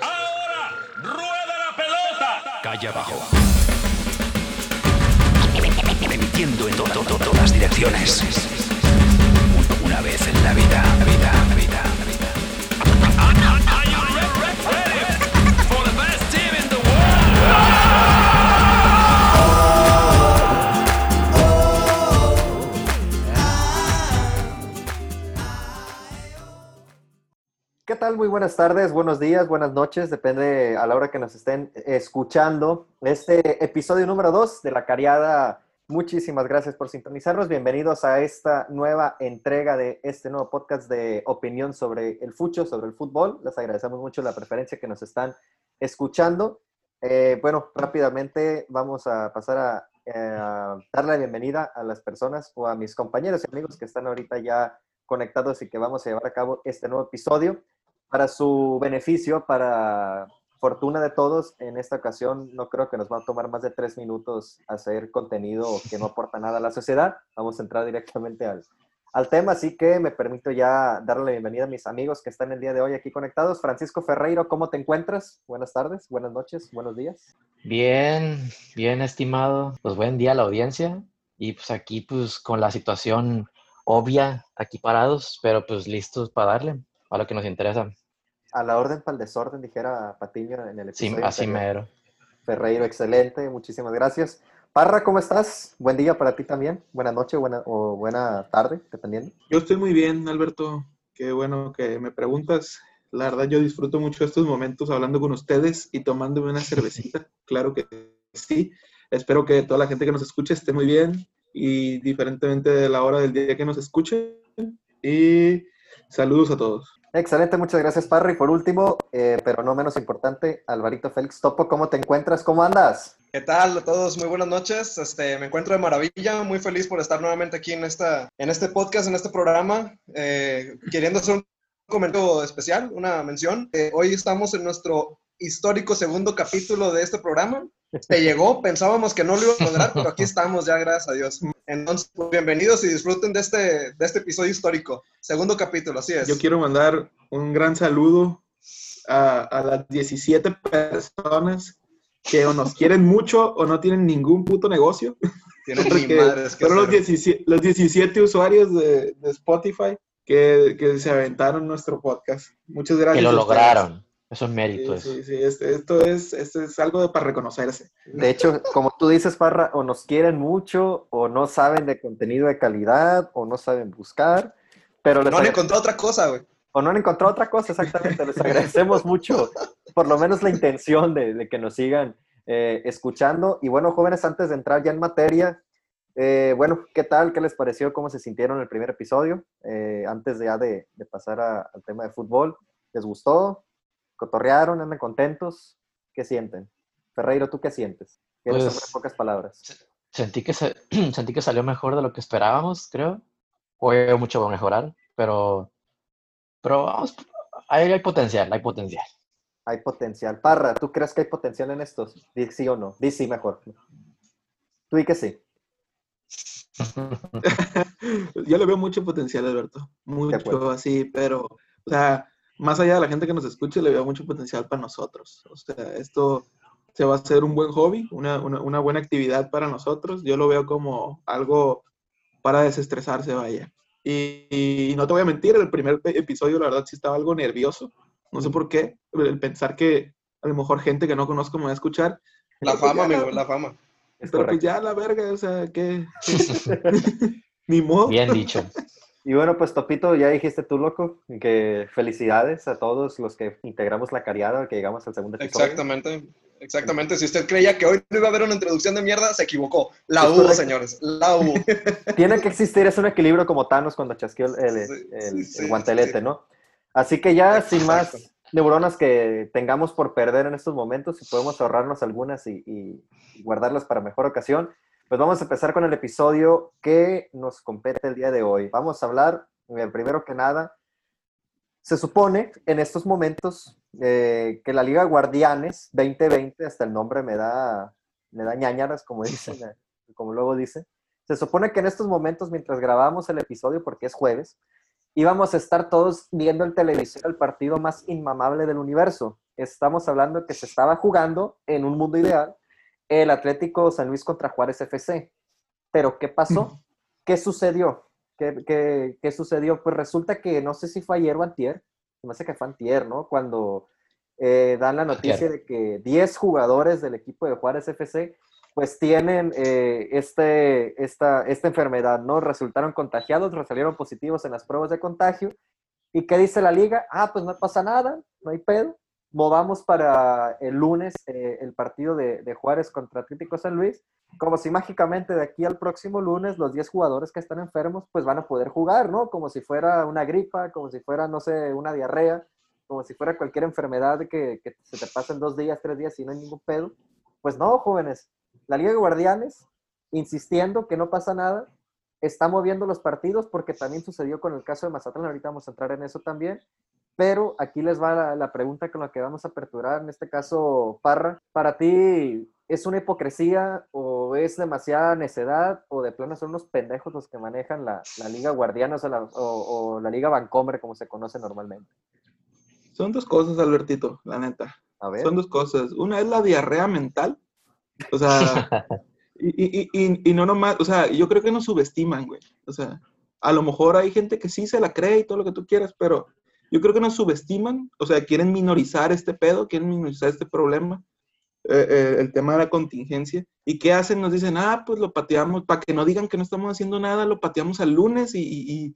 Ahora, rueda la pelota. Calle abajo. Emitiendo en to- to- to- todas direcciones. Una vez en la vida, vida, la vida, la vida. Tal? Muy buenas tardes, buenos días, buenas noches, depende a la hora que nos estén escuchando. Este episodio número 2 de La Cariada. Muchísimas gracias por sintonizarnos. Bienvenidos a esta nueva entrega de este nuevo podcast de opinión sobre el fucho, sobre el fútbol. Les agradecemos mucho la preferencia que nos están escuchando. Eh, bueno, rápidamente vamos a pasar a, eh, a darle la bienvenida a las personas o a mis compañeros y amigos que están ahorita ya conectados y que vamos a llevar a cabo este nuevo episodio para su beneficio, para fortuna de todos, en esta ocasión no creo que nos va a tomar más de tres minutos hacer contenido que no aporta nada a la sociedad. Vamos a entrar directamente al, al tema, así que me permito ya darle la bienvenida a mis amigos que están el día de hoy aquí conectados. Francisco Ferreiro, ¿cómo te encuentras? Buenas tardes, buenas noches, buenos días. Bien, bien estimado. Pues buen día a la audiencia. Y pues aquí pues con la situación obvia, aquí parados, pero pues listos para darle a lo que nos interesa. A la orden para el desorden, dijera Patiño en el Sí, episodio. así anterior. mero. Ferreiro, excelente, muchísimas gracias. Parra, ¿cómo estás? Buen día para ti también. Buena noche buena, o buena tarde, dependiendo. Yo estoy muy bien, Alberto. Qué bueno que me preguntas. La verdad, yo disfruto mucho estos momentos hablando con ustedes y tomándome una cervecita. Claro que sí. Espero que toda la gente que nos escuche esté muy bien y diferentemente de la hora del día que nos escuchen. Y saludos a todos. Excelente, muchas gracias, Parra. Y por último, eh, pero no menos importante, Alvarito Félix Topo, ¿cómo te encuentras? ¿Cómo andas? ¿Qué tal a todos? Muy buenas noches. Este, me encuentro de maravilla, muy feliz por estar nuevamente aquí en, esta, en este podcast, en este programa, eh, queriendo hacer un comentario especial, una mención. Eh, hoy estamos en nuestro histórico segundo capítulo de este programa. Te llegó, pensábamos que no lo iba a lograr, pero aquí estamos ya, gracias a Dios. Entonces, pues, bienvenidos y disfruten de este, de este episodio histórico. Segundo capítulo, así es. Yo quiero mandar un gran saludo a, a las 17 personas que o nos quieren mucho o no tienen ningún puto negocio. Tienen ni madres que fueron los hacer. 17, los 17 usuarios de, de Spotify que, que se aventaron nuestro podcast. Muchas gracias. Que lo lograron. Eso es Sí, mérito. eso. sí, sí, este- esto, es, esto es algo de- para reconocerse. De hecho, como tú dices, Parra, o nos quieren mucho, o no saben de contenido de calidad, o no saben buscar, pero les No han encontrado otra cosa, güey. o no han encontrado otra cosa, exactamente. Les agradecemos mucho, por lo menos la intención de, de que nos sigan eh, escuchando. Y bueno, jóvenes, antes de entrar ya en materia, eh, bueno, ¿qué tal? ¿Qué les pareció? ¿Cómo se sintieron el primer episodio? Eh, antes de, ya de, de pasar a- al tema de fútbol, ¿les gustó? ¿Cotorrearon? ¿Andan contentos? ¿Qué sienten? Ferreiro, ¿tú qué sientes? ¿Quieres Pues- pocas palabras? Sentí que, se- sentí que salió mejor de lo que esperábamos, creo. Hoy hay mucho por mejorar, pero, pero vamos, hay, hay potencial, hay potencial. Hay potencial. Parra, ¿tú crees que hay potencial en estos? Di sí o no. Di sí mejor. Tú di que sí. Yo le veo mucho potencial, Alberto. Mucho así, pero, o sea, más allá de la gente que nos escuche, le veo mucho potencial para nosotros. O sea, esto se va a hacer un buen hobby, una, una, una buena actividad para nosotros. Yo lo veo como algo para desestresarse, vaya. Y, y no te voy a mentir, el primer episodio, la verdad, sí estaba algo nervioso. No sé por qué, el pensar que a lo mejor gente que no conozco me va a escuchar. La Pero pues fama, amigo, la fama. Pero pues ya la verga, o sea, que... Ni modo. Bien dicho. Y bueno, pues Topito, ya dijiste tú, loco, que felicidades a todos los que integramos la cariada, que llegamos al segundo episodio. Exactamente, exactamente. Si usted creía que hoy no iba a haber una introducción de mierda, se equivocó. La Es hubo, correcto. señores, la hubo. Tiene que existir, es un equilibrio como Thanos cuando chasqueó el, el- Sí, el- sí, el sí, guantelete, sí. ¿no? Así que ya sin más neuronas que tengamos por perder en estos momentos, si podemos ahorrarnos algunas y- y guardarlas para mejor ocasión, pues vamos a empezar con el episodio que nos compete el día de hoy. Vamos a hablar, eh, primero que nada, se supone en estos momentos eh, que la Liga Guardianes 2020, hasta el nombre me da, me da ñañaras, como dicen, eh, como luego dice, se supone que en estos momentos, mientras grabamos el episodio, porque es jueves, íbamos a estar todos viendo el televisor el partido más inmamable del universo. Estamos hablando que se estaba jugando en un mundo ideal el Atlético San Luis contra Juárez FC. Pero ¿qué pasó? ¿Qué sucedió? ¿Qué, qué, qué sucedió? Pues resulta que no sé si fue ayer o antier, me hace que fue antier, ¿no? Cuando eh, dan la noticia de que 10 jugadores del equipo de Juárez FC pues tienen eh, este, esta, esta enfermedad, ¿no? Resultaron contagiados, salieron positivos en las pruebas de contagio. ¿Y qué dice la liga? Ah, pues no pasa nada, no hay pedo. Movamos para el lunes eh, el partido de, de Juárez contra Atlético San Luis. Como si mágicamente de aquí al próximo lunes los 10 jugadores que están enfermos pues van a poder jugar, ¿no? Como si fuera una gripa, como si fuera, no sé, una diarrea, como si fuera cualquier enfermedad que, que se te pasa en dos días, tres días y no hay ningún pedo. Pues no, jóvenes. La Liga de Guardianes, insistiendo que no pasa nada, está moviendo los partidos porque también sucedió con el caso de Mazatlán, ahorita vamos a entrar en eso también, pero aquí les va la, la pregunta con la que vamos a aperturar, en este caso, Parra, para ti, ¿es una hipocresía o es demasiada necedad o de plano son unos pendejos los que manejan la, la Liga Guardianas o la, o- o la Liga Vancomer como se conoce normalmente? Son dos cosas, Albertito, la neta. A ver. Son dos cosas. Una es la diarrea mental. O sea, y, y- y- y no nomás, o sea, yo creo que nos subestiman, güey. O sea, a lo mejor hay gente que sí se la cree y todo lo que tú quieras, pero yo creo que nos subestiman. O sea, quieren minorizar este pedo, quieren minorizar este problema, eh, eh, el tema de la contingencia. ¿Y qué hacen? Nos dicen, ah, pues lo pateamos, para que no digan que no estamos haciendo nada, lo pateamos al lunes y, y-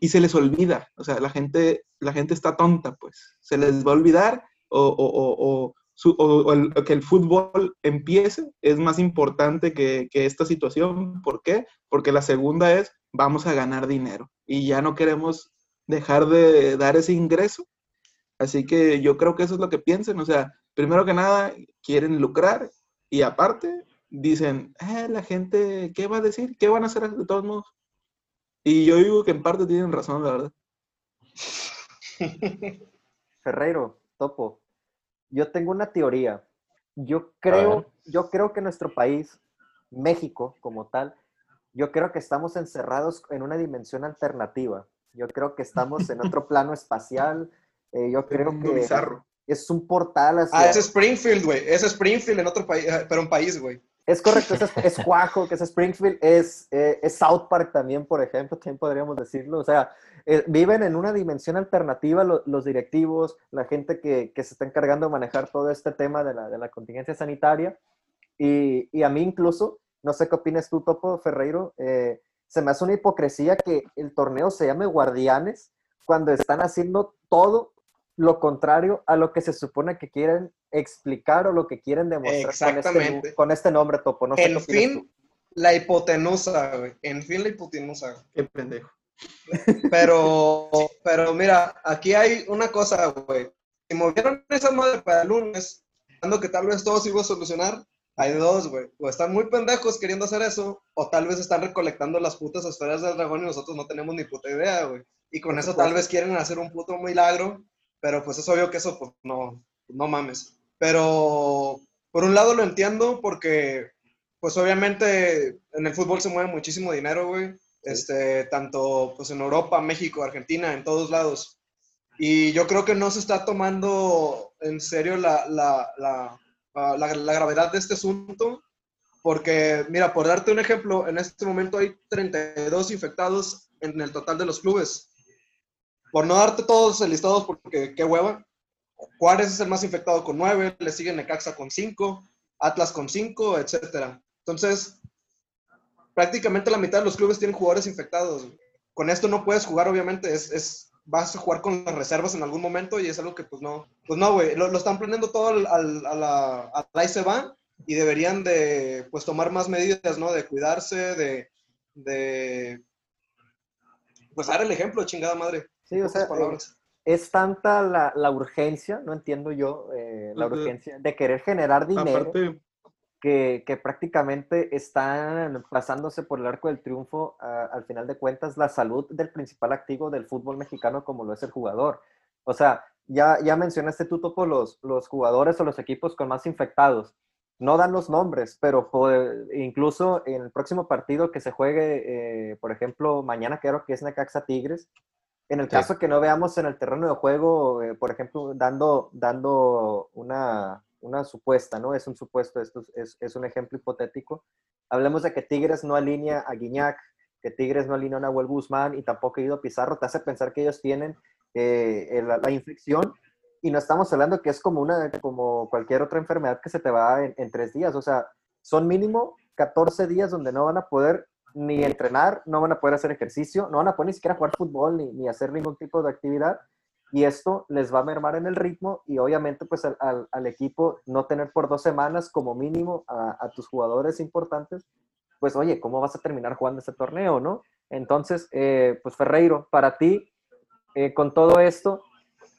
y- se les olvida. O sea, la gente, la gente está tonta, pues. Se les va a olvidar o, o- o- su- o el- que el fútbol empiece es más importante que, que esta situación. ¿Por qué? Porque la segunda es, vamos a ganar dinero y ya no queremos dejar de dar ese ingreso. Así que yo creo que eso es lo que piensan. O sea, primero que nada, quieren lucrar y aparte dicen, "Eh, la gente, ¿qué va a decir? ¿Qué van a hacer de todos modos? Y yo digo que en parte tienen razón, la verdad. Ferreiro, Topo, yo tengo una teoría. Yo creo, yo creo que nuestro país, México como tal, yo creo que estamos encerrados en una dimensión alternativa. Yo creo que estamos en otro plano espacial. eh, yo creo que bizarro. es un portal hacia... Ah, es Springfield, güey. Es Springfield en otro país, pero un país, güey. Es correcto, es, es Cuajo, que es Springfield, es, eh, es South Park también, por ejemplo, también podríamos decirlo. O sea, eh, viven en una dimensión alternativa lo- los directivos, la gente que, que se está encargando de manejar todo este tema de la, de la contingencia sanitaria. Y, y a mí incluso, no sé qué opinas tú, Topo Ferreiro, eh, se me hace una hipocresía que el torneo se llame Guardianes cuando están haciendo todo lo contrario a lo que se supone que quieren explicar o lo que quieren demostrar con este, con este nombre, Topo. No sé En fin, la hipotenusa, güey. En fin, la hipotenusa. güey. Qué pendejo. Pero, pero mira, aquí hay una cosa, güey. Si movieron esa madre para el lunes, pensando que tal vez todo se iba a solucionar, hay dos, güey. O están muy pendejos queriendo hacer eso, o tal vez están recolectando las putas esferas del dragón y nosotros no tenemos ni puta idea, güey. Y con eso tal vez quieren hacer un puto milagro, pero pues es obvio que eso, pues no, no mames. Pero por un lado lo entiendo porque, pues obviamente en el fútbol se mueve muchísimo dinero, güey. Este, tanto pues en Europa, México, Argentina, en todos lados. Y yo creo que no se está tomando en serio la, la, la, ah, la- gravedad de este asunto, porque, mira, por darte un ejemplo, en este momento hay 32 infectados en el total de los clubes. Por no darte todos listados, porque qué hueva, Juárez es el más infectado con 9, le sigue Necaxa con 5, Atlas con 5, etcétera. Entonces, prácticamente la mitad de los clubes tienen jugadores infectados. Con esto no puedes jugar, obviamente, es- vas a jugar con las reservas en algún momento y es algo que pues no, pues no, güey, lo, lo están planeando todo al, al- a la, a la se va y deberían de pues tomar más medidas, ¿no? De cuidarse, de, de pues dar el ejemplo, chingada madre. Sí, o sea, eh, palabras. es tanta la, la urgencia, no entiendo yo, eh, la urgencia de querer generar dinero Aparte, que, que prácticamente están pasándose por el arco del triunfo, a- al final de cuentas, la salud del principal activo del fútbol mexicano como lo es el jugador. O sea, ya, ya mencionaste tú, Topo, los, los jugadores o los equipos con más infectados. No dan los nombres, pero por- incluso en el próximo partido que se juegue, eh, por ejemplo, mañana creo que es Necaxa Tigres, En el Sí. caso que no veamos en el terreno de juego, eh, por ejemplo, dando, dando una, una supuesta, ¿no? Es un supuesto, esto es, es- un ejemplo hipotético. Hablemos de que Tigres no alinea a Guiñac, que Tigres no alinea a Nahuel Guzmán y tampoco Guido Pizarro, te hace pensar que ellos tienen eh, el- la, infección y no estamos hablando que es como, una, como cualquier otra enfermedad que se te va en, en tres días, o sea, son mínimo 14 días donde no van a poder ni entrenar, no van a poder hacer ejercicio, no van a poder ni siquiera jugar fútbol ni, ni hacer ningún tipo de actividad. Y esto les va a mermar en el ritmo y obviamente pues al, equipo no tener por dos semanas como mínimo a, tus jugadores importantes, pues oye, ¿cómo vas a terminar jugando este torneo, no? Entonces, eh, pues Ferreiro, para ti, eh, con todo esto,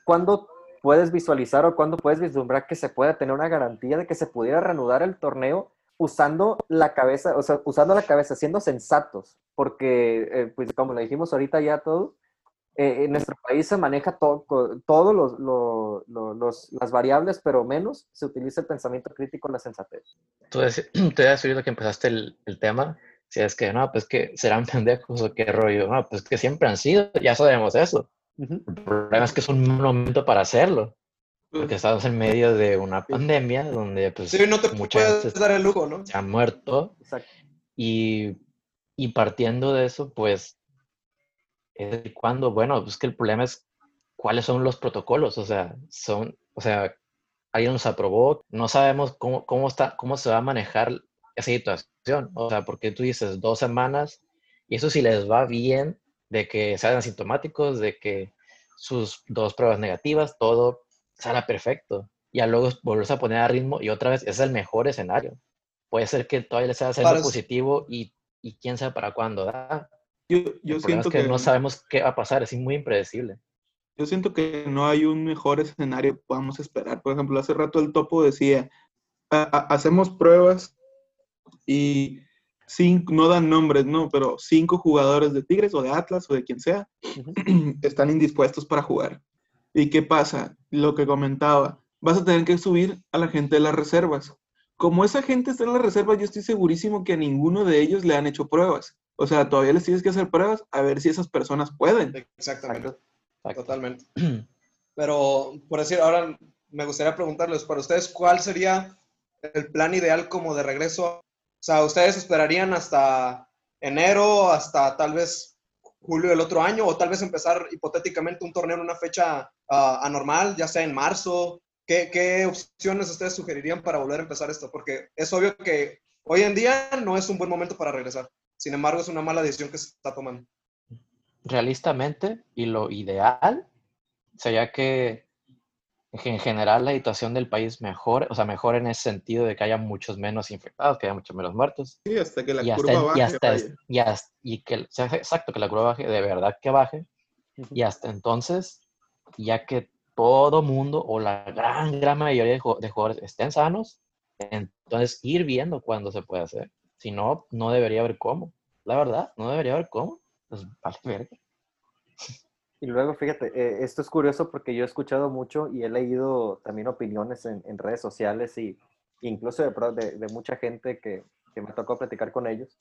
¿cuándo puedes visualizar o cuándo puedes vislumbrar que se pueda tener una garantía de que se pudiera reanudar el torneo usando la cabeza, o sea, usando la cabeza, siendo sensatos? Porque, eh, pues como le dijimos ahorita ya todos, eh, en nuestro país se maneja todo, todos los, lo- lo- los- las variables, pero menos se utiliza el pensamiento crítico, la sensatez. Tú, tú habías oído que empezaste el, el tema, si es que no, pues que serán pendejos o qué rollo, no, pues que siempre han sido, ya sabemos eso. El problema es que es un momento para hacerlo, porque estamos en medio de una pandemia donde pues Sí, no te mucha gente dar el lujo, ¿no? se ha muerto Exacto. y, y partiendo de eso, pues, es cuando, bueno, pues que el problema es cuáles son los protocolos, o sea, son, o sea, alguien los aprobó, no sabemos cómo, cómo, está, cómo se va a manejar esa situación, o sea, porque tú dices dos semanas, y eso si les va bien, de que sean asintomáticos, de que sus dos pruebas negativas, todo salga perfecto, y luego volverse a poner a ritmo, y otra vez, ese es el mejor escenario. Puede ser que todavía les sea haciendo positivo y, y quién sabe para cuándo da. Yo, El yo problema siento es que, que, no sabemos qué va a pasar, es muy impredecible. yo siento que no hay un mejor escenario que podamos esperar. Por ejemplo, hace rato el topo decía, "Ha- ha- hacemos pruebas y cinco, no dan nombres, no, pero cinco jugadores de Tigres o de Atlas o de quien sea están indispuestos para jugar. ¿Y qué pasa? Lo que comentaba, vas a tener que subir a la gente de las reservas. Como esa gente está en las reservas, yo estoy segurísimo que a ninguno de ellos le han hecho pruebas. O sea, todavía les tienes que hacer pruebas a ver si esas personas pueden. Exactamente, Exacto. totalmente. Pero, por decir, ahora me gustaría preguntarles, para ustedes, ¿cuál sería el plan ideal como de regreso? O sea, ¿ustedes esperarían hasta enero, hasta tal vez julio del otro año, o tal vez empezar hipotéticamente un torneo en una fecha ah, anormal, ya sea en marzo? ¿Qué, ¿Qué opciones ustedes sugerirían para volver a empezar esto? Porque es obvio que hoy en día no es un buen momento para regresar. Sin embargo, es una mala decisión que se está tomando. realistamente y lo ideal sería que en general la situación del país mejore, o sea, mejore en ese sentido de que haya muchos menos infectados, que haya muchos menos muertos, Sí, hasta que la y, curva hasta, baje. y, hasta, vaya. y, hasta- y que, sea exacto, que la curva baje, de verdad que baje, y hasta entonces, ya que todo mundo o la gran, gran mayoría de jugadores estén sanos, entonces ir viendo cuándo se puede hacer. Si no, no debería haber cómo. La verdad, no debería haber cómo. Pues vale verga. Y luego, fíjate, eh, esto es curioso porque yo he escuchado mucho y he leído también opiniones en, redes sociales y incluso de mucha gente que, que me tocó platicar con ellos.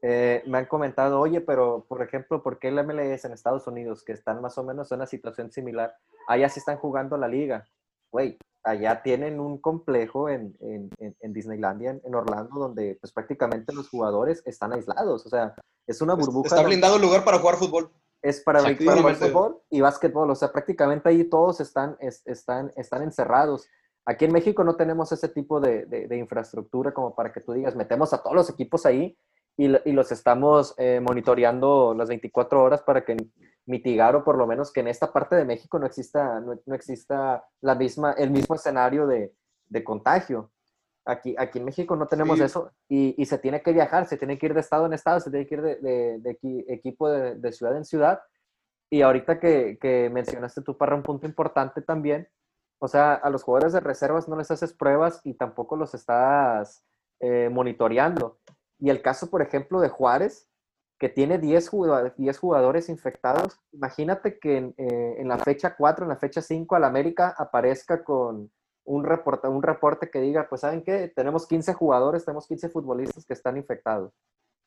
Eh, me han comentado, oye, pero por ejemplo, ¿por qué el MLS en Estados Unidos, que están más o menos en una situación similar, allá sí están jugando la liga? Güey, allá tienen un complejo en, en, en- Disneylandia, en, en Orlando, donde pues prácticamente los jugadores están aislados. O sea, es una burbuja. Está blindado el lugar para jugar fútbol. es para, para Exactamente. fútbol y básquetbol. O sea, prácticamente ahí todos están, es- están, están encerrados. Aquí en México no tenemos ese tipo de, de- de infraestructura como para que tú digas, metemos a todos los equipos ahí y, y los estamos eh, monitoreando las 24 horas para que mitigar o por lo menos que en esta parte de México no exista, no, no exista la misma, el mismo escenario de, de contagio. Aquí, aquí en México no tenemos Sí. eso y, y se tiene que viajar, se tiene que ir de estado en estado, se tiene que ir de, de- de equi- equipo de, de ciudad en ciudad. Y ahorita que, que mencionaste tú, Parra, un punto importante también, o sea, a los jugadores de reservas no les haces pruebas y tampoco los estás eh, monitoreando. Y el caso, por ejemplo, de Juárez, que tiene 10 jugadores, 10 jugadores infectados, imagínate que en, la fecha 4, en la fecha 5, al América aparezca con un reporte, un reporte que diga, pues, ¿saben qué? Tenemos 15 jugadores, tenemos 15 futbolistas que están infectados.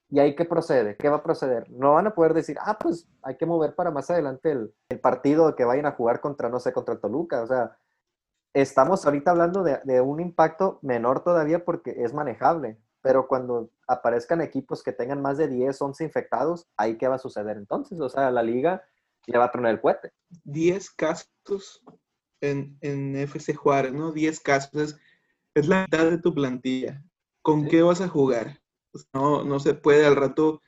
¿Y ahí qué procede? ¿Qué va a proceder? No van a poder decir, ah, pues hay que mover para más adelante el, el partido que vayan a jugar contra, no sé, contra el Toluca. O sea, estamos ahorita hablando de, de un impacto menor todavía porque es manejable. Pero cuando aparezcan equipos que tengan más de 10, 11 infectados, ¿ahí qué va a suceder entonces? O sea, la liga le va a tronar el cohete. 10 casos en, en FC Juárez, ¿no? 10 casos. Es, es la mitad de tu plantilla. ¿Con Sí. qué vas a jugar? Pues no, no se puede al rato.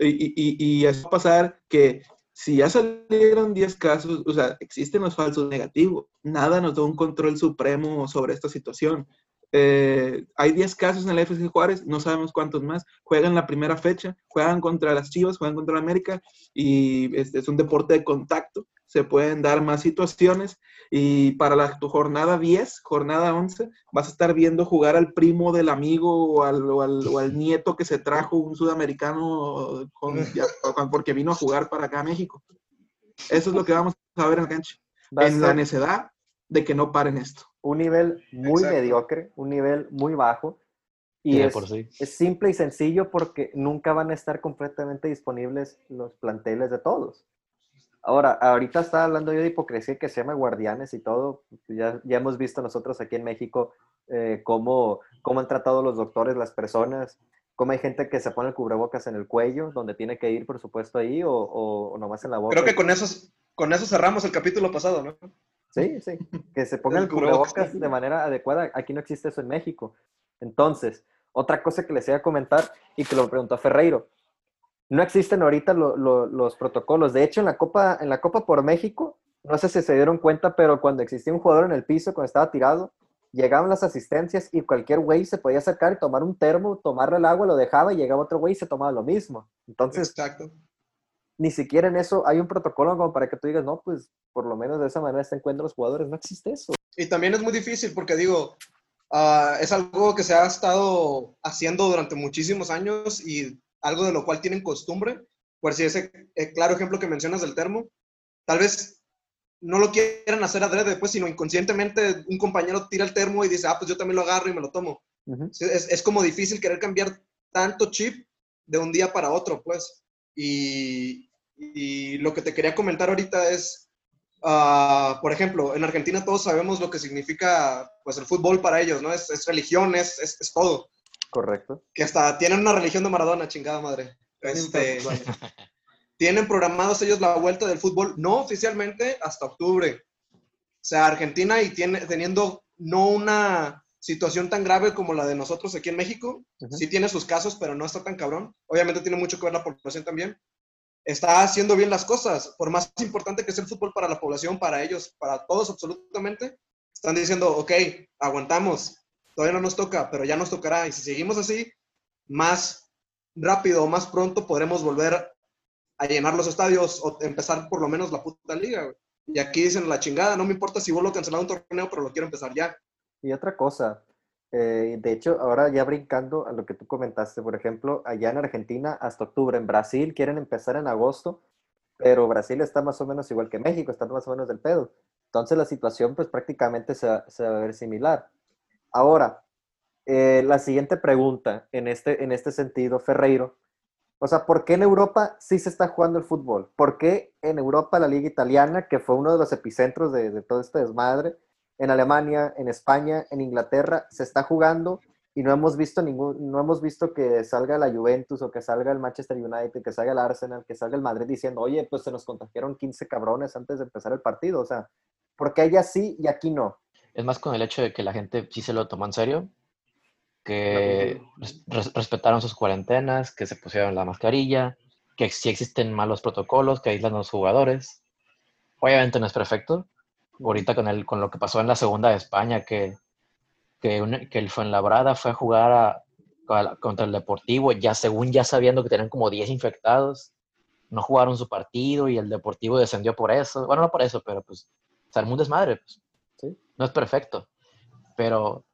Y, y, y así va a pasar que si ya salieron 10 casos, o sea, existen los falsos negativos. Nada nos da un control supremo sobre esta situación. Eh, hay 10 casos en el FC Juárez, no sabemos cuántos más. Juegan la primera fecha, juegan contra las Chivas, juegan contra la América y es, es un deporte de contacto. Se pueden dar más situaciones y para la tu jornada 10, jornada 11, vas a estar viendo jugar al primo del amigo o al, o al- o al nieto que se trajo un sudamericano con- ya- con- porque vino a jugar para acá a México. Eso es lo que vamos a ver en la cancha. En la necedad de que no paren esto. Un nivel muy Exacto. mediocre, un nivel muy bajo. Y es, por sí. es simple y sencillo porque nunca van a estar completamente disponibles los planteles de todos. Ahora, ahorita estaba hablando yo de hipocresía que se llama guardianes y todo. Ya, ya hemos visto nosotros aquí en México eh, cómo, cómo han tratado los doctores, las personas, cómo hay gente que se pone el cubrebocas en el cuello, donde tiene que ir, por supuesto, ahí, o, o, o nomás en la boca. Creo que con eso, con eso cerramos el capítulo pasado, ¿no? Sí, sí. Que se ponga El cubrebocas de manera adecuada. Aquí no existe eso en México. Entonces, otra cosa que les iba a comentar y que lo preguntó Ferreiro. No existen ahorita lo- lo- los protocolos. De hecho, en la, Copa, en la Copa por México, no sé si se dieron cuenta, pero cuando existía un jugador en el piso, cuando estaba tirado, llegaban las asistencias y cualquier güey se podía acercar y tomar un termo, tomarle el agua, lo dejaba y llegaba otro güey y se tomaba lo mismo. Entonces, Exacto. Ni siquiera en eso hay un protocolo como para que tú digas, no, pues por lo menos de esa manera se encuentran los jugadores. No existe eso. Y también es muy difícil porque digo, ah, es algo que se ha estado haciendo durante muchísimos años y algo de lo cual tienen costumbre. Por si ese eh, claro ejemplo que mencionas del termo, tal vez no lo quieran hacer adrede, pues, sino inconscientemente un compañero tira el termo y dice, ah, pues yo también lo agarro y me lo tomo. Ujú. Sí, Es, es como difícil querer cambiar tanto chip de un día para otro, pues. Y, y lo que te quería comentar ahorita es, ah, por ejemplo, en Argentina todos sabemos lo que significa pues el fútbol para ellos, ¿no? Es, es religión, es, es, es todo. Correcto. Que hasta tienen una religión de Maradona, chingada madre. Este, tienen programados ellos la vuelta del fútbol, no oficialmente, hasta octubre. O sea, Argentina y tiene, teniendo no una situación tan grave como la de nosotros aquí en México, Ujú. sí tiene sus casos, pero no está tan cabrón. Obviamente tiene mucho que ver la población también. Está haciendo bien las cosas, por más importante que sea el fútbol para la población, para ellos, para todos absolutamente. Están diciendo, ok, aguantamos, todavía no nos toca, pero ya nos tocará. Y si seguimos así, más rápido o más pronto podremos volver a llenar los estadios o empezar por lo menos la puta liga. Y aquí dicen la chingada, no me importa si vuelvo a cancelar un torneo, pero lo quiero empezar ya. Y otra cosa, eh, de hecho, ahora ya brincando a lo que tú comentaste, por ejemplo, allá en Argentina hasta octubre, en Brasil quieren empezar en agosto, pero Brasil está más o menos igual que México, está más o menos del pedo. Entonces la situación pues prácticamente se, va- a ver similar. Ahora, eh, la siguiente pregunta en este, en este sentido, Ferreiro. O sea, ¿por qué en Europa sí se está jugando el fútbol? ¿Por qué en Europa la liga italiana, que fue uno de los epicentros de, de todo este desmadre, en Alemania, en España, en Inglaterra, se está jugando y no hemos visto ningún, no hemos visto que salga la Juventus o que salga el Manchester United, que salga el Arsenal, que salga el Madrid diciendo, oye, pues se nos contagiaron 15 cabrones antes de empezar el partido. O sea, ¿por qué allá sí y aquí no? Es más con el hecho de que la gente sí se lo tomó en serio, que res- res- respetaron sus cuarentenas, que se pusieron la mascarilla, que sí existen malos protocolos, que aíslan a los jugadores. Obviamente no es perfecto. Ahorita con, el, con lo que pasó en la segunda de España, que, que, un- que el Fuenlabrada fue a jugar a- a la- contra el Deportivo, ya según ya sabiendo que tenían como 10 infectados, no jugaron su partido y el Deportivo descendió por eso. Bueno, no por eso, pero pues se armó un desmadre. Pues Sí. no es perfecto, pero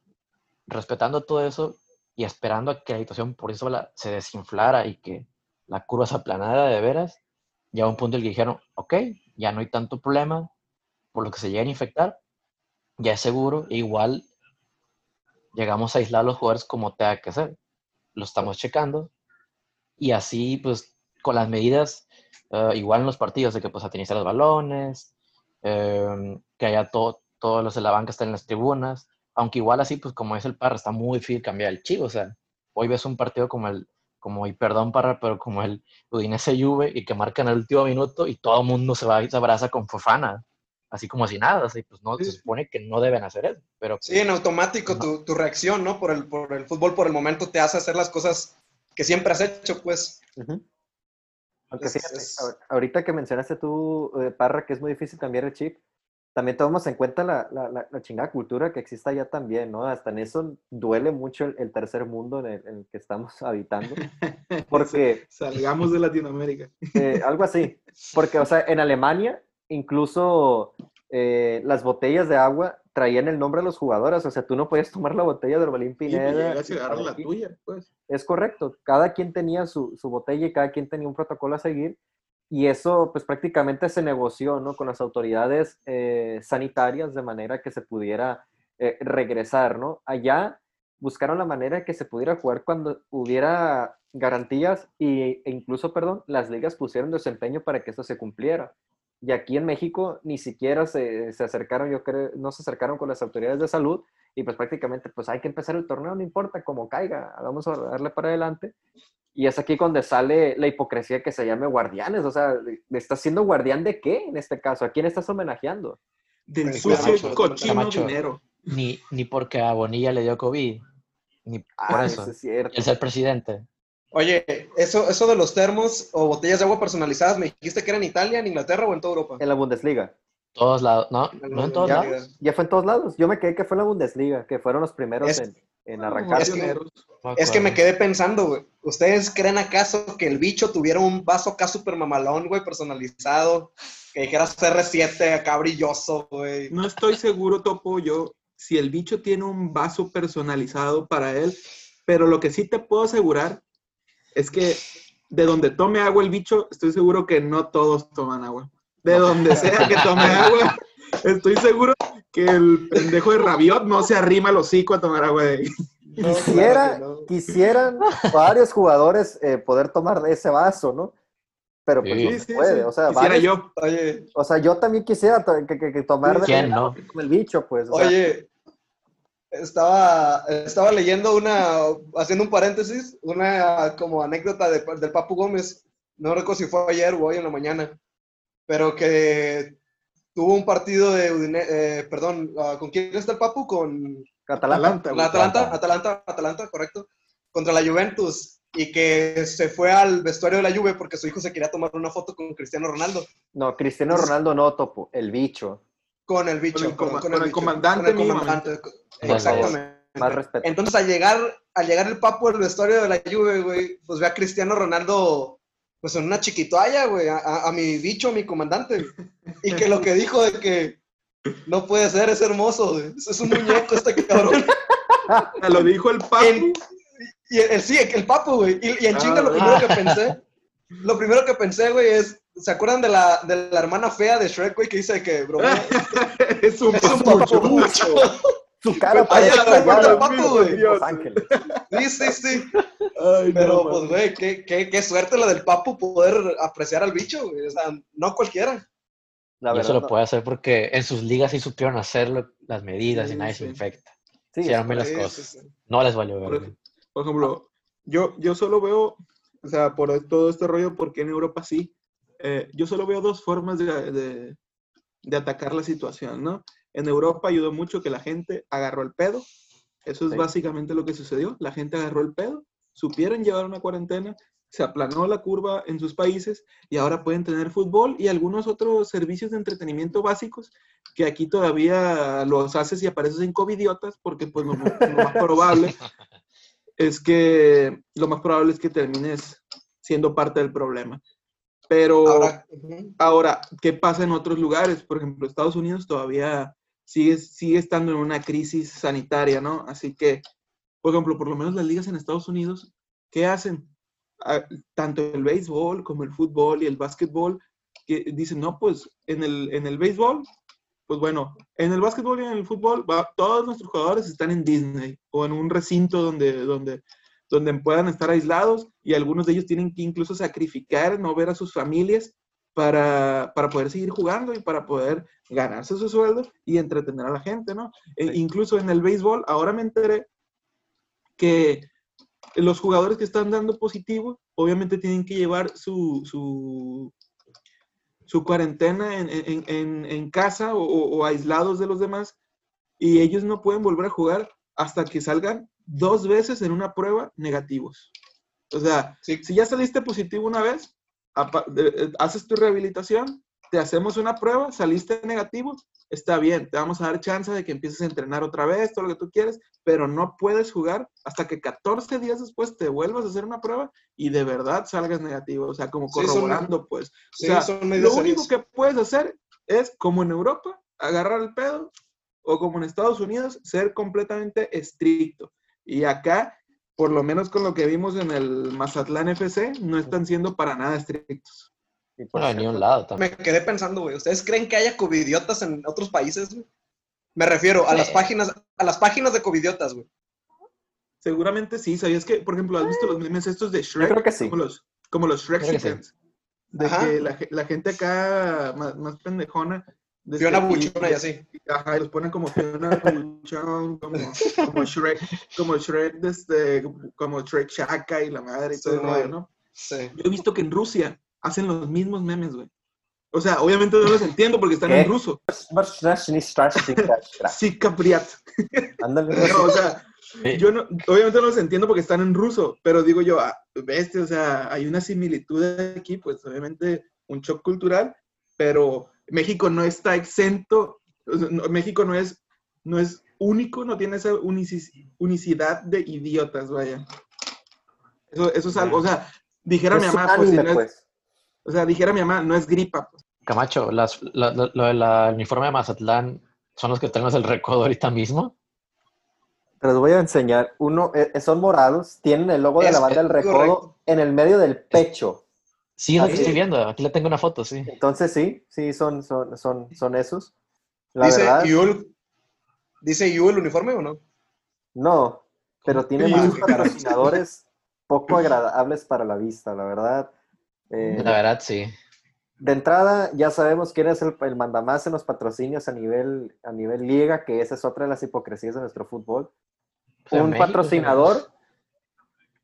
respetando todo eso y esperando a que la situación por sola se desinflara y que la curva se aplanara de veras, ya un punto en el que dijeron, ok, ya no hay tanto problema por lo que se lleguen a infectar, ya es seguro, e igual llegamos a aislar a los jugadores como tenga que ser. Lo estamos checando Y así, pues, con las medidas, eh, igual en los partidos, de que pues atenizar los balones, eh, que haya todo, todos los de la banca estén en las tribunas, aunque igual así, pues como es el Parra, está muy difícil cambiar el chivo, o sea, hoy ves un partido como el, como, y perdón Parra, pero como el Udinese Juve, y que marcan el último minuto y todo el mundo se va y se abraza con Fofana, así como si nada, así, pues no, se Sí. supone que no deben hacer eso, pero Sí, en automático tu, tu reacción, ¿no? Por el, por el fútbol, por el momento, te hace hacer las cosas que siempre has hecho, pues. Ujú. Aunque Es- fíjate, es- ahor- ahorita que mencionaste tú, eh, Parra, que es muy difícil cambiar el chip, también tomamos en cuenta la, la, la, la chingada cultura que existe allá también, ¿no? Hasta en eso duele mucho el, el tercer mundo en el, en el que estamos habitando, porque Salgamos de Latinoamérica. eh, algo así, porque, o sea, en Alemania incluso eh, las botellas de agua traían el nombre de los jugadores, o sea, tú no podías tomar la botella de pues Pineda. llegas y la tuya, pues. es correcto. Cada quien tenía su, su botella y cada quien tenía un protocolo a seguir. Y eso, pues prácticamente se negoció, ¿no? Con las autoridades eh, sanitarias de manera que se pudiera eh, regresar, ¿no? Allá buscaron la manera de que se pudiera jugar cuando hubiera garantías y, e incluso, perdón, las ligas pusieron desempeño para que eso se cumpliera. Y aquí en México ni siquiera se, se acercaron, yo creo, no se acercaron con las autoridades de salud y pues prácticamente pues hay que empezar el torneo, no importa cómo caiga, vamos a darle para adelante. Y es aquí donde sale la hipocresía que se llame guardianes, o sea, ¿estás siendo guardián de qué en este caso? ¿A quién estás homenajeando? Del Pues, sucio cochino dinero. ni, ni porque a Bonilla le dio COVID, ni por Ah, eso. es cierto. El ser presidente. Oye, eso, eso de los termos o botellas de agua personalizadas, ¿me dijiste que era en Italia, en Inglaterra o en toda Europa? En la Bundesliga. Todos lados, no, no en todos lados. Ya fue en todos lados. Yo me quedé que fue en la Bundesliga, que fueron los primeros Es- en, en Ah, arrancar. Es que- Es que me quedé pensando, güey. ¿Ustedes creen acaso que el bicho tuviera un vaso acá super mamalón, güey, personalizado? Que dijera CR7 acá brilloso, güey. No estoy seguro, Topo, yo, si el bicho tiene un vaso personalizado para él, pero lo que sí te puedo asegurar es que de donde tome agua el bicho, estoy seguro que no todos toman agua. De donde sea que tome agua, estoy seguro que el pendejo de Rabiot no se arrima el hocico a tomar agua de ahí. No, Quisiera, claro que no. quisieran varios jugadores eh, poder tomar de ese vaso, ¿no? Pero pues Sí, no Sí, se sí, puede. sí. O sea, Quisiera varios- yo. Oye, o sea, yo también quisiera que, que- que tomar de ¿Quién no? el bicho, pues. o sea, oye, estaba, estaba leyendo una, haciendo un paréntesis, una como anécdota de- del Papu Gómez. No recuerdo si fue ayer o hoy en la mañana, pero que tuvo un partido de Udine- eh, perdón, ah, ¿con quién está el Papu? Con Atalanta. La. Atalanta, Atalanta, Atalanta, correcto, contra la Juventus y que se fue al vestuario de la Juve porque su hijo se quería tomar una foto con Cristiano Ronaldo, No, Cristiano Ronaldo no, Topo. El bicho. Con el bicho, Con el perdón, coma- con el bicho, comandante con el comandante, exactamente. Más respeto. Entonces al llegar, al llegar el papo del vestuario de la Juve, güey, pues ve a Cristiano Ronaldo pues en una chiquitoalla, güey, a, mi bicho, a mi comandante. Y que lo que dijo de que no puede ser, es hermoso, güey. Es un muñeco este cabrón. Lo dijo el Papu. En- y el, el- sí, el papo, güey. Y, y en Ah, chinga lo güey. primero que pensé, lo primero que pensé, güey, es, ¿se acuerdan de la, de la hermana fea de Shrek, güey, que dice que bromea? es un Es un papucho. papucho. Su cara parece. Los Ángeles. Sí, sí, sí. Ay, Pero, no, pues, güey, qué, qué, qué suerte la del papo poder apreciar al bicho, güey. O sea, no cualquiera. La y eso verdad, lo no. puede hacer porque en sus ligas sí supieron hacerlo, las medidas y nadie sí. se infecta. Sí, Hicieron bien las cosas. sí. No les valió Por, verga. ej- por ejemplo, yo, yo solo veo, o sea, por todo este rollo, porque en Europa sí, eh, yo solo veo dos formas de, de- de atacar la situación, ¿no? En Europa ayudó mucho que la gente agarró el pedo, eso es Sí. básicamente lo que sucedió, la gente agarró el pedo, supieron llevar una cuarentena, se aplanó la curva en sus países y ahora pueden tener fútbol y algunos otros servicios de entretenimiento básicos que aquí todavía los haces y apareces en covidiotas porque pues lo, lo más probable es que lo más probable es que termines siendo parte del problema. Pero Ahora, ahora, ¿qué pasa en otros lugares? Por ejemplo, Estados Unidos todavía sigue, sigue estando en una crisis sanitaria, ¿no? Así que, por ejemplo, por lo menos las ligas en Estados Unidos, ¿qué hacen? Ah, Tanto el béisbol como el fútbol y el básquetbol, que dicen, no, pues en el, en el béisbol, pues bueno, en el básquetbol y en el fútbol, va- todos nuestros jugadores están en Disney o en un recinto donde, donde, donde puedan estar aislados y algunos de ellos tienen que incluso sacrificar, no ver a sus familias para, para poder seguir jugando y para poder ganarse su sueldo y entretener a la gente, ¿no? E incluso en el béisbol, ahora me enteré que los jugadores que están dando positivo, obviamente tienen que llevar su, su, su cuarentena en, en- en- en casa o, o aislados de los demás y ellos no pueden volver a jugar hasta que salgan dos veces en una prueba negativos. O sea, Sí. si ya saliste positivo una vez, de- eh, haces tu rehabilitación, te hacemos una prueba, saliste negativo, está bien, te vamos a dar chance de que empieces a entrenar otra vez, todo lo que tú quieres, pero no puedes jugar hasta que 14 días después te vuelvas a hacer una prueba y de verdad salgas negativo, o sea, como Sí, son- corroborando, pues. O Sí, sea, son lo único que puedes hacer es, como en Europa, agarrar el pedo, o como en Estados Unidos, ser completamente estricto. Y acá, por lo menos con lo que vimos en el Mazatlán FC, no están siendo para nada estrictos. Y por Bueno, ni un lado también. Me quedé pensando, güey. ¿Ustedes creen que haya covidiotas en otros países? güey? Me refiero a las páginas, a las páginas de covidiotas, güey. Seguramente sí, ¿sabías que, por ejemplo, has visto los memes estos de Shrek? creo que sí. Como los, como los Creo que sí. Shrek De Ajá. que la gente acá más, más pendejona. De Fiona este, Buchona y así. Ajá, y los ponen como Fiona Buchón, como, como Shrek, como Shrek, desde, como Shrek Shaka y la madre y todo Sí, el rollo. ¿no? Sí. Yo he visto que en Rusia hacen los mismos memes, güey. O sea, obviamente no los entiendo porque están en ¿Qué? ruso. Ándale, Sí, capriat. No, o sea, yo no, obviamente no los entiendo porque están en ruso, pero digo yo, bestia, o sea, hay una similitud aquí, pues obviamente un shock cultural, pero México no está exento, no- México no es, no es único, no tiene esa unici- unicidad de idiotas, vaya. Eso, eso es algo, o sea, dijera mi mamá, pues, si no es- pues. o sea, dijera mi mamá, no es gripa, pues. Camacho, las, la- la- lo del uniforme de Mazatlán son los que tenemos el recodo ahorita mismo. Te los voy a enseñar. Uno, eh, son morados, tienen el logo de Es la banda del recodo correcto. en el medio del pecho. Sí, es lo que Ahí. estoy viendo. Aquí le tengo una foto, sí. Entonces sí, sí, son, son, son, son esos. La Dice verdad, Yul. ¿Dice Yul el uniforme o no? no, pero Yul? muchos patrocinadores poco agradables para la vista, la verdad. Eh, La verdad, sí. de entrada, ya sabemos quién es el, el mandamás en los patrocinios a nivel, a nivel liga, que esa es otra de las hipocresías de nuestro fútbol. Sea, un México, patrocinador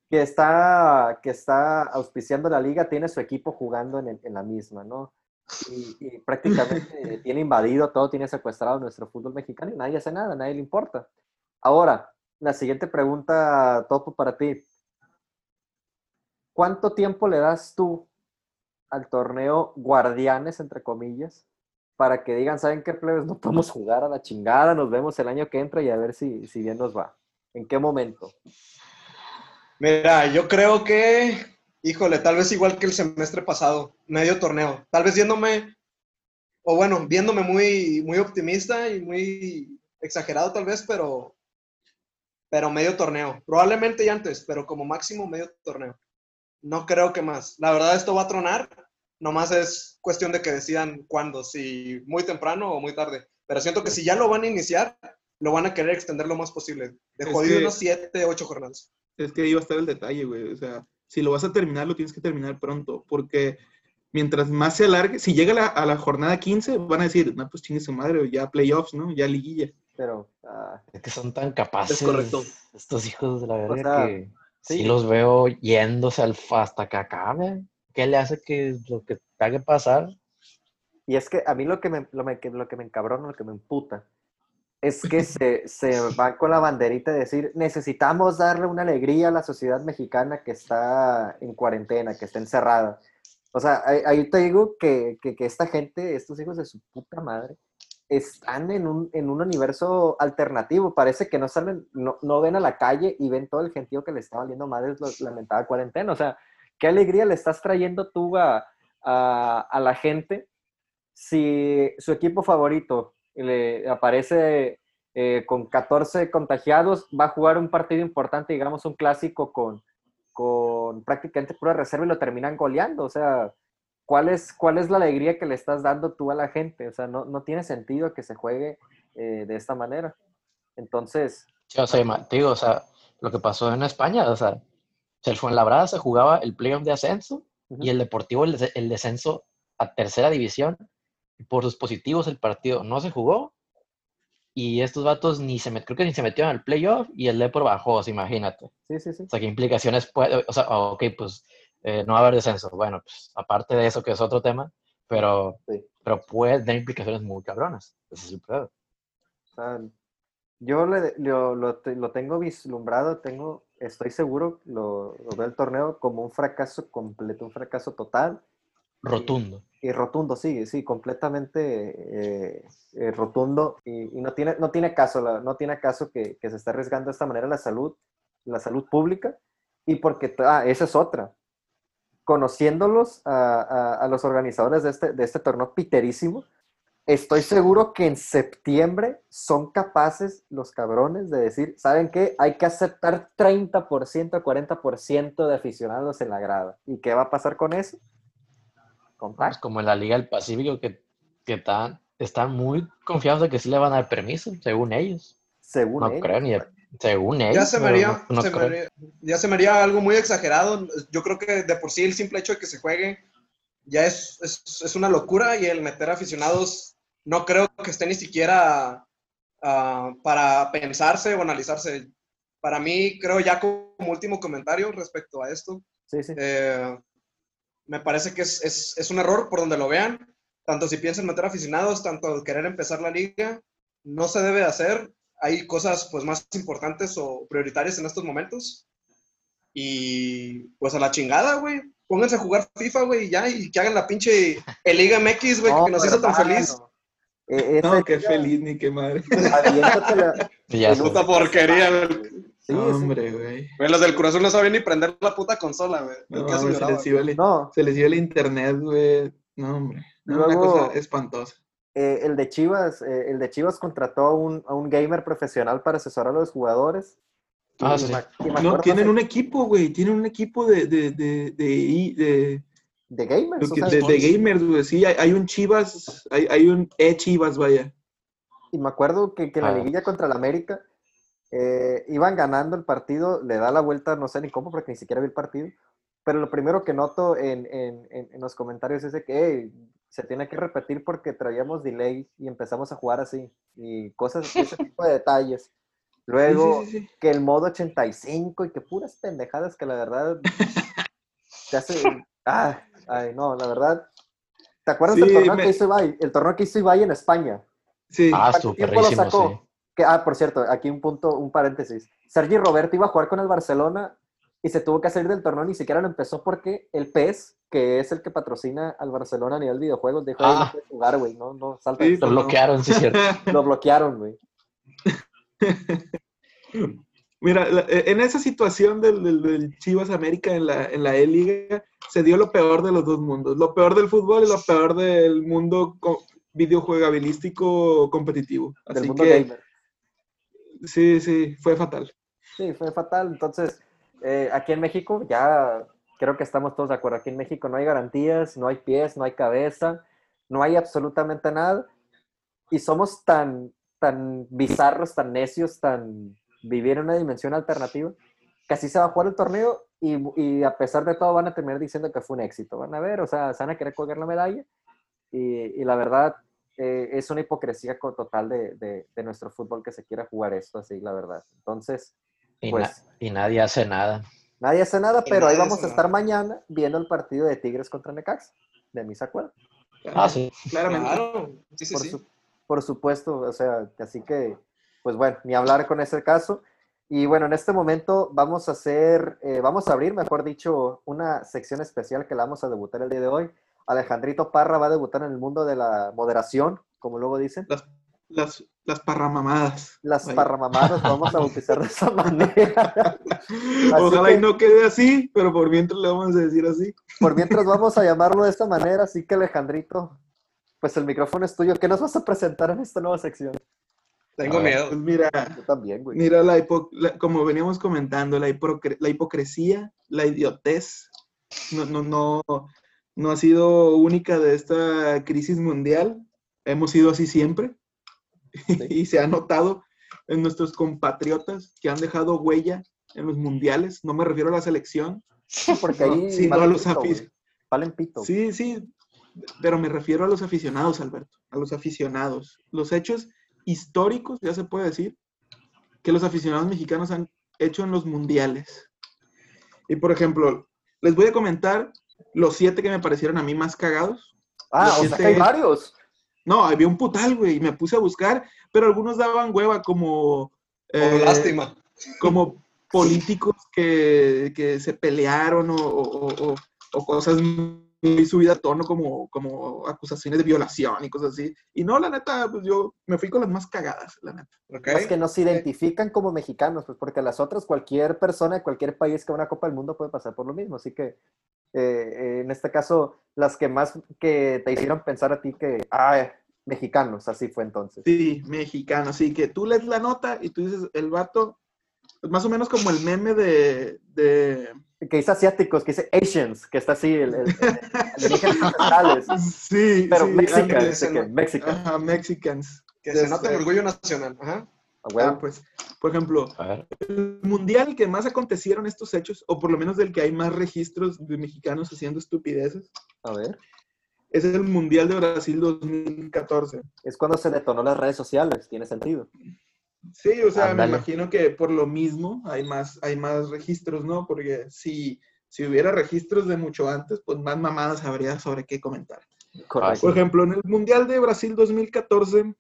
que está, que está auspiciando la liga tiene su equipo jugando en, el- en la misma, ¿no? Y, y prácticamente tiene invadido todo, tiene secuestrado nuestro fútbol mexicano y nadie hace nada, nadie le importa. Ahora, la siguiente pregunta, Topo, para ti. ¿Cuánto tiempo le das tú al torneo Guardianes, entre comillas, para que digan, ¿saben qué, plebes? No podemos jugar a la chingada, nos vemos el año que entra y a ver si, si bien nos va. ¿En qué momento? Mira, yo creo que, híjole, tal vez igual que el semestre pasado, medio torneo. Tal vez yéndome, o bueno, viéndome muy, muy optimista y muy exagerado tal vez, pero, pero medio torneo. Probablemente ya antes, pero como máximo medio torneo. No creo que más. La verdad esto va a tronar, nomás es cuestión de que decidan cuándo, si muy temprano o muy tarde. Pero siento que si ya lo van a iniciar, lo van a querer extender lo más posible. De jodido unos 7, 8 jornadas. Es que ahí va a estar el detalle, güey. O sea, si lo vas a terminar, lo tienes que terminar pronto. Porque mientras más se alargue, si llega la- a la jornada 15, van a decir, no, pues chingue su madre, ya playoffs, ¿no? Ya liguilla. Pero, ah, Es que son tan capaces correcto. estos hijos de la verga sea, que sí. sí. los veo yéndose al hasta que acabe. ¿Qué le hace que lo que tenga que pasar? y es que a mí lo que me, lo, me- que- lo que me encabrona, lo que me emputa, es que se, se va con la banderita de decir, necesitamos darle una alegría a la sociedad mexicana que está en cuarentena, que está encerrada. O sea, ahí, te digo que, que, que esta gente, estos hijos de su puta madre, están en un, en un universo alternativo. Parece que no salen, no, no ven a la calle y ven todo el gentío que le está valiendo madres la lamentada cuarentena. O sea, ¿qué alegría le estás trayendo tú a, a la gente si su equipo favorito le aparece eh, con 14 contagiados, va a jugar un partido importante, digamos un clásico con, con prácticamente pura reserva y lo terminan goleando? O sea, ¿cuál es, cuál es la alegría que le estás dando tú a la gente? O sea, no, no tiene sentido que se juegue eh, de esta manera. Entonces, Sí, o sea, digo, o sea, lo que pasó en España, o sea, el Fuenlabrada se jugaba el playoff de ascenso y el Deportivo el descenso a tercera división. Por sus positivos el partido no se jugó y estos vatos ni se met- creo que ni se metieron al playoff y el Depor bajó, imagínate. Sí, sí, sí. O sea, ¿qué implicaciones puede? O sea, ok, pues eh, no va a haber descenso. Bueno, pues aparte de eso, que es otro tema, pero, Sí. pero puede tener implicaciones muy cabronas. Ese es el pedo. O sea, yo le- lo, lo lo tengo vislumbrado, tengo, estoy seguro, lo, lo veo el torneo como un fracaso completo, un fracaso total Rotundo. y rotundo, sí, sí, completamente eh, eh, rotundo y, no, tiene, no tiene caso, no tiene caso que, se esté arriesgando de esta manera la salud, la salud pública y porque, ah, esa es otra. Conociéndolos a los organizadores de este, de este torneo piterísimo, estoy seguro que en septiembre son capaces los cabrones de decir, ¿saben qué? Hay que aceptar 30%, 40% de aficionados en la grada. ¿Y qué va a pasar con eso? Como en la Liga del Pacífico, que, que están, están muy confiados de que sí le van a dar permiso, según ellos. según No ellos. creo ni según ellos. Ya se, me haría, no- no se me haría- ya se me haría algo muy exagerado. Yo creo que de por sí el simple hecho de que se juegue ya es, es, es una locura y el meter aficionados no creo que esté ni siquiera ah, para pensarse o analizarse. Para mí, creo ya como último comentario respecto a esto, Sí, sí. eh, me parece que es, es, es un error por donde lo vean. Tanto si piensan meter aficionados, tanto querer empezar la liga, no se debe hacer. Hay cosas pues más importantes o prioritarias en estos momentos. Y pues a la chingada, güey. Pónganse a jugar FIFA, güey, y ya, y que hagan la pinche el Liga MX, güey, No, que nos hizo tan feliz. Eh, No, qué liga, feliz ni qué madre. Y ya Puta porquería, güey. Sí, sí. Hombre, güey. Los del Cruz Azul no sabían ni prender la puta consola, güey. No, se les iba el, No, se les iba el internet, güey. No, hombre. No, Luego- Una cosa espantosa. eh, el de Chivas, eh, el de Chivas contrató a un, a un gamer profesional para asesorar a los jugadores. Ah, Y sí. me- No, tienen un equipo, güey. Tienen un equipo de, de, de, de, de, de gamers. o de- sea, de- de gamers, güey. Sí, hay, hay un Chivas, hay, hay un E-Chivas, vaya. Y me acuerdo que, que en la Ah. liguilla contra el América eh, iban ganando el partido, le da la vuelta, no sé ni cómo, porque ni siquiera vi el partido. Pero lo primero que noto en, en- en- en los comentarios es de que "Hey, se tiene que repetir porque traíamos delay y empezamos a jugar así. Y cosas, ese tipo de detalles. Luego, Sí, sí, que el modo 85 y que puras pendejadas que la verdad te hace. Ah, ay, no, la verdad. ¿Te acuerdas del torneo me- que hizo Ibai? El torneo que hizo Ibai en España. Sí. Ah, ¿Cuánto estuvo tiempo lo sacó? Que, ah, por cierto, aquí un punto, un paréntesis. Sergi Roberto iba a jugar con el Barcelona y se tuvo que salir del torneo, ni siquiera lo empezó porque el PES, que es el que patrocina al Barcelona a nivel videojuegos, dijo, "Ey, Ah. no puedes jugar, güey, no, no, salta. Sí, Lo no. bloquearon, sí, es cierto. Lo bloquearon, güey. Mira, eh, en esa situación del, del- del Chivas América en la, en la E-Liga, se dio lo peor de los dos mundos. Lo peor del fútbol y lo peor del mundo co- videojuegabilístico competitivo. Del Así mundo que, gamer. Sí, sí, fue fatal. Sí, fue fatal. Entonces, eh, aquí en México ya creo que estamos todos de acuerdo. Aquí en México no hay garantías, no hay pies, no hay cabeza, no hay absolutamente nada. Y somos tan, tan bizarros, tan necios, tan vivir en una dimensión alternativa, que así se va a jugar el torneo y, a pesar de todo van a terminar diciendo que fue un éxito. Van a ver, o sea, se van a querer colgar la medalla. Y la verdad, eh, es una hipocresía total de, de- de nuestro fútbol que se quiera jugar esto así, la verdad. Entonces, Y, Pues- na- y nadie hace nada. Nadie hace nada, Y pero ahí vamos a estar nada. mañana viendo el partido de Tigres contra Necaxa. De mí se acuerdan. Ah, sí. Claramente. Claro, sí, sí, Por, sí. su- por supuesto, o sea, así que, pues bueno, ni hablar con ese caso. Y bueno, en este momento vamos a hacer, eh, vamos a abrir, mejor dicho, una sección especial que la vamos a debutar el día de hoy. Alejandrito Parra va a debutar en el mundo de la moderación, como luego dicen. Las, las, las parramamadas. Las Vaya. parramamadas, vamos a bautizar de esa manera. Ojalá que- y no quede así, pero por mientras le vamos a decir así. Por mientras vamos a llamarlo de esta manera, así que Alejandrito, pues el micrófono es tuyo. ¿Qué nos vas a presentar en esta nueva sección? Tengo miedo. Pues mira, Yo también, güey. mira la, hipo- la- como veníamos comentando, la, hipocre- la hipocresía, la idiotez, no, no, no, no ha sido única de esta crisis mundial. Hemos sido así siempre. y se ha notado en nuestros compatriotas que han dejado huella en los mundiales. No me refiero a la selección. Porque ahí a los pito, güey. afic- Valen pito. Sí, sí, pero me refiero a los aficionados, Alberto, a los aficionados. Los hechos históricos, ya se puede decir, que los aficionados mexicanos han hecho en los mundiales. Y por ejemplo, les voy a comentar los siete que me parecieron a mí más cagados. Ah, Los o sea que hay varios. No, había un putal, güey, y me puse a buscar, pero algunos daban hueva como... Por eh, lástima. como políticos que, que se pelearon o, o- o- o cosas muy subidas a tono como, como acusaciones de violación y cosas así. Y no, la neta, pues yo me fui con las más cagadas, la neta. ¿ok? Los que nos identifican como mexicanos, pues porque las otras, cualquier persona de cualquier país que va a una Copa del Mundo puede pasar por lo mismo. Así que eh, eh, en este caso, las que más que te hicieron pensar a ti que, ah, mexicanos, así fue entonces. Sí, mexicano. Así que tú lees la nota y tú dices, el vato, más o menos como el meme de... de Que dice asiáticos, que dice Asians, que está así, el, el, el- sí, Pero sí, Mexican, ándale. dice que Mexican. Ajá, Mexicans. Que se Desde- note el orgullo nacional. Ajá. A huevo. Ah, pues, por ejemplo, el mundial que más acontecieron estos hechos, o por lo menos del que hay más registros de mexicanos haciendo estupideces, A ver. es el Mundial de Brasil 2014. Es cuando se detonó las redes sociales, tiene sentido. Sí, o sea, me imagino que por lo mismo hay más, hay más registros, ¿no? Porque si, si hubiera registros de mucho antes, pues más mamadas habría sobre qué comentar. Correcto. Por ejemplo, en el Mundial de Brasil 2014,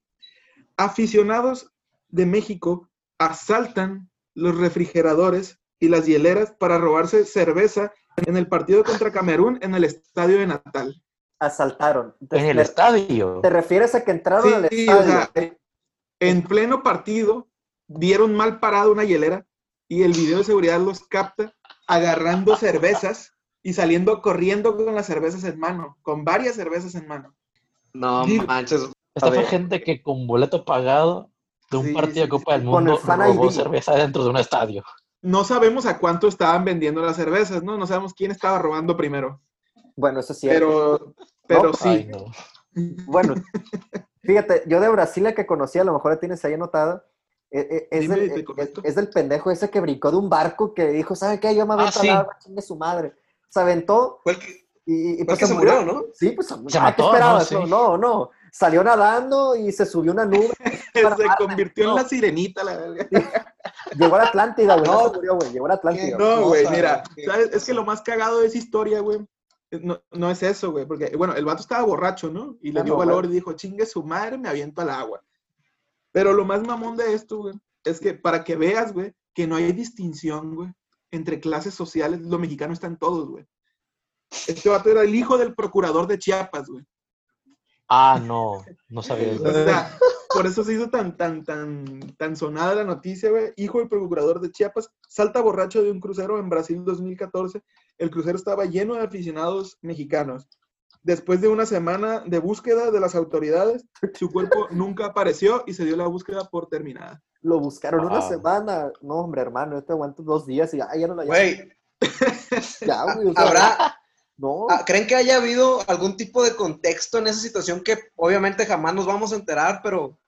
aficionados de México asaltan los refrigeradores y las hieleras para robarse cerveza en el partido contra Camerún en el estadio de Natal. Asaltaron. En el ¿Te- estadio. ¿Te refieres a que entraron al Sí, o estadio? sea, en pleno partido dieron mal parado una hielera y el video de seguridad los capta agarrando cervezas y saliendo corriendo con las cervezas en mano, con varias cervezas en mano. No Sí. manches. Esta fue gente que con boleto pagado de un Sí, partido de sí, Copa sí. del Mundo robó ID. cerveza dentro de un estadio. No sabemos a cuánto estaban vendiendo las cervezas, ¿no? No sabemos quién estaba robando primero. Bueno, eso es cierto. Pero, pero No, sí. Ay, no. Bueno, fíjate, yo de Brasil la que conocí, a lo mejor la tienes ahí anotada, e- e- es, del, te es- es del pendejo ese que brincó de un barco que dijo, ¿sabe qué? Yo me Ah, avento sí. al agua, chingue su madre. Se aventó el que, y, pues que se murió, ¿no? Sí, pues Se ah, ¿qué mató, ¿no? esperabas? Sí. No, no, no. Salió nadando y se subió una nube. Se convirtió en la sirenita, la verga. Llegó a la Atlántida, güey. No, No. se murió, güey. Llegó a la Atlántida. No, güey, mira, qué ¿sabes? Es que lo más cagado de esa historia, güey, no, no es eso, güey, porque, bueno, el vato estaba borracho, ¿no? Y le Ah, dio no, valor güey. y dijo, chingue su madre, me aviento al agua. Pero lo más mamón de esto, güey, es que para que veas, güey, que no hay distinción, güey, entre clases sociales, los mexicanos están todos, güey. Este vato era el hijo del procurador de Chiapas, güey. Ah, no. No sabía O sea, por eso se hizo tan, tan, tan, tan sonada la noticia, güey. Hijo del procurador de Chiapas, salta borracho de un crucero en Brasil 2014. El crucero estaba lleno de aficionados mexicanos. Después de una semana de búsqueda de las autoridades, su cuerpo nunca apareció y se dio la búsqueda por terminada. Lo buscaron una Wow. semana. No, hombre, hermano, este aguanto dos días y ya, ya no la Güey, Ya, güey. o sea, ¿habrá, No. ah, ¿creen que haya habido algún tipo de contexto en esa situación que obviamente jamás nos vamos a enterar, pero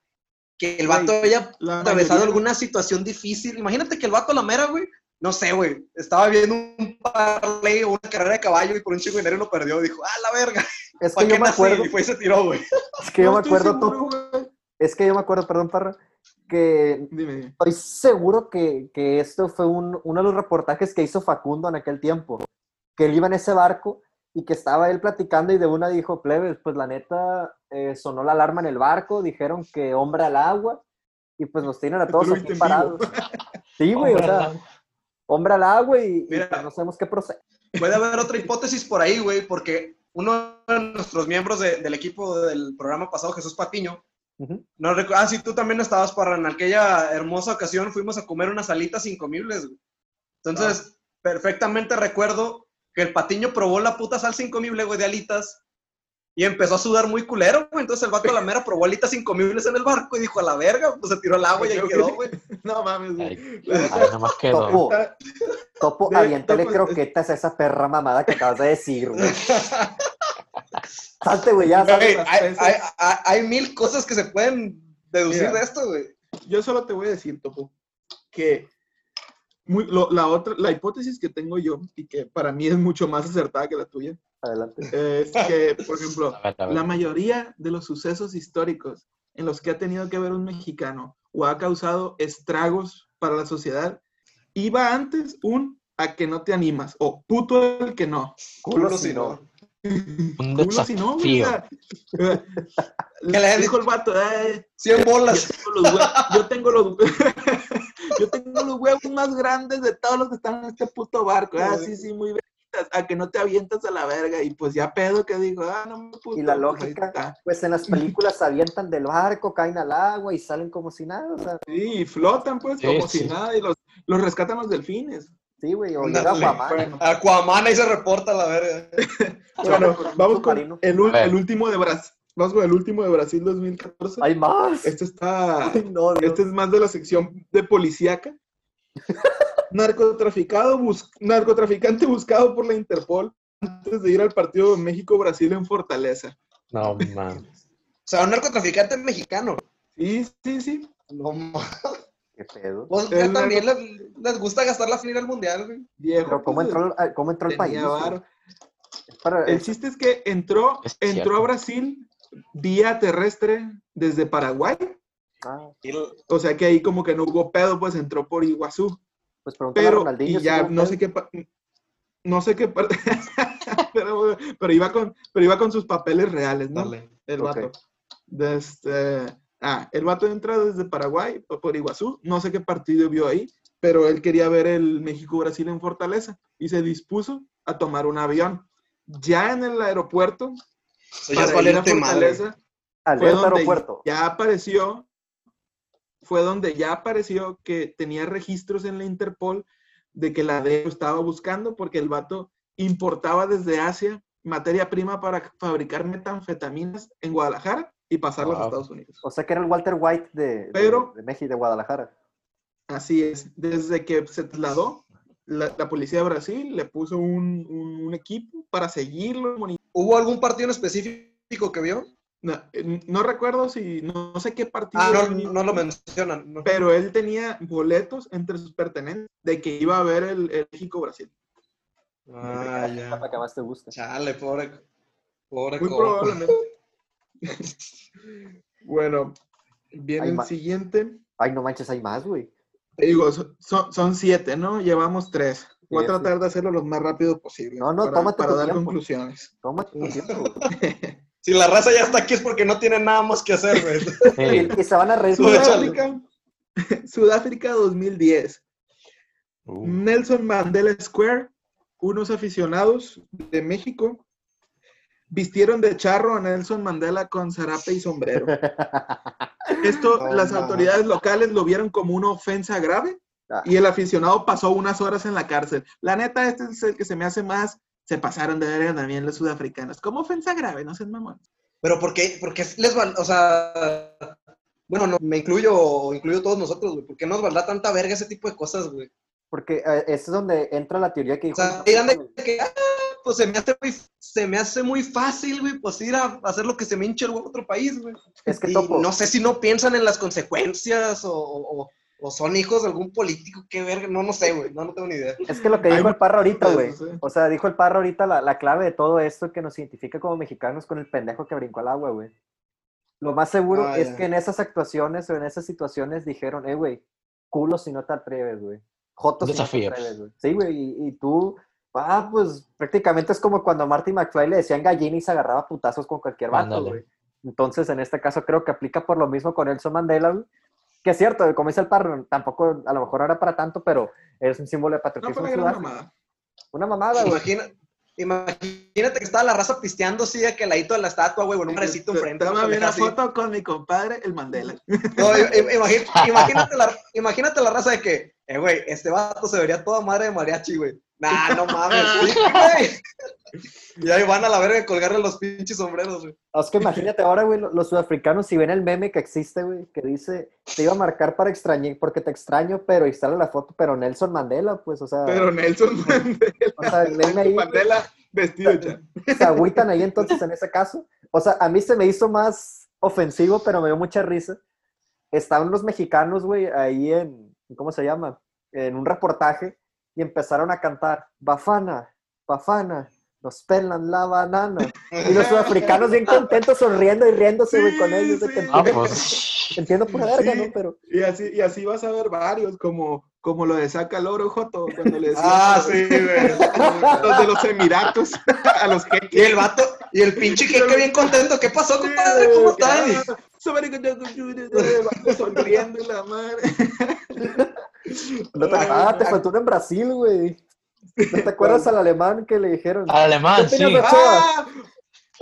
que el vato Güey, haya atravesado mayoría- alguna situación difícil? Imagínate que el vato la mera, güey, no sé, güey, estaba viendo un parlay o una carrera de caballo y por un chingo de dinero lo perdió. Dijo, ah, la verga, Es ¿para que yo me acuerdo. Y fue y se tiró, güey. Es que yo No me estoy acuerdo, seguro, güey. Es que yo me acuerdo, perdón, Parra, que Dime. estoy seguro que, que esto fue un- uno de los reportajes que hizo Facundo en aquel tiempo. Que él iba en ese barco y que estaba él platicando y de una dijo, plebes, pues la neta eh, sonó la alarma en el barco, dijeron que hombre al agua y pues nos tienen a Tú todos aquí parados. Sí, güey, o sea, hombre al agua y, Mira. pues, no sabemos qué procede. Puede haber otra hipótesis por ahí, güey, porque uno de nuestros miembros de- del equipo del programa pasado, Jesús Patiño, Ujú. no recu- ah, sí, tú también estabas para en aquella hermosa ocasión, fuimos a comer unas alitas incomibles, güey. Entonces, perfectamente recuerdo que el Patiño probó la puta salsa incomible, güey, de alitas y empezó a sudar muy culero, güey. Entonces el vato a la mera probó alitas incomibles en el barco y dijo, a la verga, pues se tiró al agua y ahí quedó, güey. No mames, güey. Ay, Ay, nomás quedó. Topo, Topo, De- aviéntale Topo, croquetas a esa perra mamada que acabas de decir, güey. Salte, güey, ya, salte. Hay, pesas. hay- hay- hay mil cosas que se pueden deducir Mira. de esto, güey. yo solo te voy a decir, Topo, que muy- lo- la otra, la hipótesis que tengo yo, y que para mí es mucho más acertada que la tuya, Adelante. es que, por ejemplo, A ver, a ver. la mayoría de los sucesos históricos en los que ha tenido que ver un mexicano o ha causado estragos para la sociedad, iba antes un a que no te animas, o puto el que no. Culo si no. Un Culo si no, o sea, eh, le dijo el vato, "Ay, 100 bolas. yo tengo los yo tengo los, yo tengo los huevos más grandes de todos los que están en este puto barco. Ah, sí, sí, muy bonitas. A que no te avientas a la verga. Y pues ya pedo que digo, ah, no me puto. Y la pues ahí lógica, pues en las películas se avientan del barco, caen al agua y salen como si nada, o sea, Sí, y flotan pues Sí, como sí. si nada. Y los, los rescatan los delfines. sí, güey, o llega. Aquaman. Bueno, Aquaman ahí se reporta la verga. bueno, vamos con el, ul- A ver. el último de Brasil. Vamos con el último de Brasil 2014. Hay más. Este está. Ay, no, Dios. Este es más de la sección de policíaca. Narcotraficado bus- narcotraficante buscado por la Interpol antes de ir al partido de México-Brasil en Fortaleza. No, man. O sea, un narcotraficante mexicano. Sí, sí, sí. No mames. Qué pedo. Pues ya también les, les gusta gastar la final al mundial, güey. Viejo. Pero ¿cómo pues, entró, al- cómo entró el país? güey? para- El chiste es que entró, Es entró a Brasil vía terrestre desde Paraguay. Ah, O sea que ahí como que no hubo pedo, pues entró por Iguazú. pues Pero y ya no sé qué no sé qué par- pero, pero iba con pero iba con sus papeles reales, ¿no? Dale. El vato. De este, ah, el vato entra desde Paraguay por, por Iguazú, no sé qué partido vio ahí, pero él quería ver el México-Brasil en Fortaleza y se dispuso a tomar un avión. Ya en el aeropuerto, Eso ya es para ir a valiente madre. Fue donde aeropuerto. ya apareció, fue donde ya apareció que tenía registros en la Interpol de que la DEA lo estaba buscando porque el vato importaba desde Asia materia prima para fabricar metanfetaminas en Guadalajara y pasarlas a. Estados Unidos. O sea que era el Walter White de, de- Pero- de México, de Guadalajara. Así es, desde que se trasladó, la, la policía de Brasil le puso un, un- un equipo para seguirlo. ¿Hubo algún partido en específico que vio? No, eh, no recuerdo si, no, no sé qué partido. Ah, no, lo mencionan. no. pero él tenía boletos entre sus pertenencias de que iba a ver el, el México-Brasil. Ah, ya. que más te gusta. Chale, pobre. Pobre Muy probablemente. bueno, viene Hay el siguiente. Ay, no manches, hay más, güey. Te digo, so- son, son siete, ¿no? Llevamos tres. Voy a tratar de hacerlo lo más rápido posible. No, no, para, tómate para tu dar tiempo. conclusiones. Toma tu tiempo. Si la raza ya está aquí es porque no tiene nada más que hacer, güey. Y, se van a reír. Sudáfrica, Sudáfrica 2010. uh, Nelson Mandela Square, unos aficionados de México vistieron de charro a Nelson Mandela con zarape y sombrero. Esto No, las autoridades locales lo vieron como una ofensa grave Ah. y el aficionado pasó unas horas en la cárcel. La neta, este es el que se me hace más, se pasaron de verga también los sudafricanos. Como ofensa grave, no sean mamón. Pero ¿por qué, por qué les val, o sea, bueno, no, me incluyo, o incluyo todos nosotros, güey, ¿por qué nos valdrá tanta verga ese tipo de cosas, güey? Porque eh, es donde entra la teoría que O sea, dirán de que, ah, pues se me hace muy, se me hace muy fácil, güey, pues ir a hacer lo que se me hinche el huevo a otro país, güey. Es que Y topo. no sé si no piensan en las consecuencias o, o- o son hijos de algún político, qué verga, no, no sé, güey, no, no tengo ni idea. Es que lo que dijo el parro ahorita, güey. O sea, dijo el parro ahorita la, la clave de todo esto que nos identifica como mexicanos con el pendejo que brincó al agua, güey. Lo más seguro Ah, es ya. que en esas actuaciones o en esas situaciones dijeron, eh, güey, culo si no te atreves, güey. Joto si no te atreves, güey. Sí, güey, y, y tú, ah, pues prácticamente es como cuando a Marty McFly le decían gallina y se agarraba putazos con cualquier vato, güey. Entonces, en este caso creo que aplica por lo mismo con Nelson Mandela, güey. Que es cierto, como dice el parro, tampoco, a lo mejor no era para tanto, pero es un símbolo de No patriotismo. fue en una mamada. Una mamada, güey. Imagina, imagínate que estaba la raza pisteando así de que al ladito de la estatua, güey, con un recito enfrente. Tómame una una así. foto con mi compadre, el Mandela. No, i- i- imagi- imagínate, la, imagínate la raza de que, eh, güey, este vato se vería toda madre de mariachi, güey. Nah, no mames, sí, güey. Y ahí van a la verga a colgarle los pinches sombreros, güey. Es que imagínate ahora, güey, lo- los sudafricanos, si ven el meme que existe, güey, que dice, te iba a marcar para extrañar, porque te extraño, pero y sale la foto, pero Nelson Mandela, pues, o sea, Pero Nelson Mandela, o sea, el meme ahí, Mandela vestido ya. se agüitan ahí entonces en ese caso. O sea, a mí se me hizo más ofensivo, pero me dio mucha risa. Estaban los mexicanos, güey, ahí en, ¿cómo se llama? en un reportaje y empezaron a cantar Bafana, Bafana, nos pelan la banana. Y los sudafricanos bien contentos, sonriendo y riéndose, güey, con ellos. de sí. que Ah, entiendo, pues. entiendo pura verga, Sí. ¿no? Pero Y así, y así vas a ver varios, como, como lo de Saca el Oro, Joto, cuando le decían Ah, sí, güey. los de los Emiratos, a los Y jeques. el vato, y el pinche jeque bien contento. ¿Qué pasó, compadre? ¿Cómo están? Ah, somebody could do- sonriendo la madre. no te, ah, te faltó uno en Brasil, güey. ¿No te acuerdas al alemán que le dijeron? Al alemán, ¿Qué sí. ¡Ah!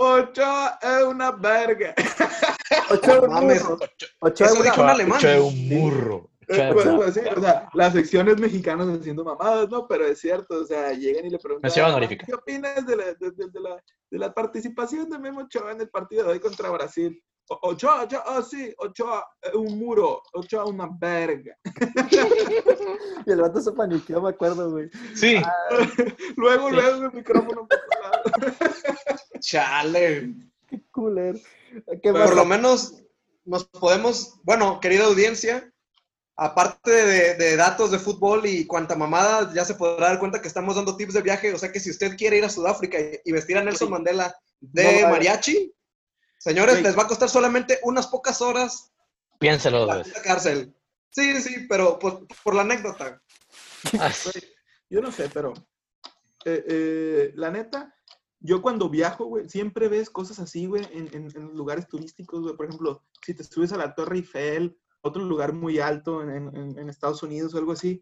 Ochoa es una verga. Ochoa es un Mames. burro. Ochoa es un alemán. Che, un burro. Che, Eh, pues, pues, sí, o sea, las secciones mexicanas haciendo mamadas, ¿no? Pero es cierto, o sea, llegan y le preguntan, Mención "Ah, honorífica. ¿qué opinas de la, de, de- de la, de la participación de Memo Ochoa en el partido de hoy contra Brasil? Ochoa, Ochoa, oh sí, Ochoa, eh, un muro, Ochoa, una verga. Y el vato se paniqueó, me acuerdo, güey. Sí. luego, Sí. luego el micrófono. Chale. Qué culero. ¿Qué más? Por lo menos nos podemos, bueno, querida audiencia, aparte de, de datos de fútbol y cuanta mamada, ya se podrá dar cuenta que estamos dando tips de viaje. O sea que si usted quiere ir a Sudáfrica y, vestir a Nelson Mandela de No mariachi, señores, les va a costar solamente unas pocas horas Piénselo dos la veces. puta cárcel. Sí, sí, pero por, por la anécdota. Ah, Yo no sé, pero eh, eh, la neta, yo cuando viajo, güey, siempre ves cosas así, güey, en, en- en lugares turísticos, güey. Por ejemplo, si te subes a la Torre Eiffel, otro lugar muy alto en, en- en Estados Unidos o algo así,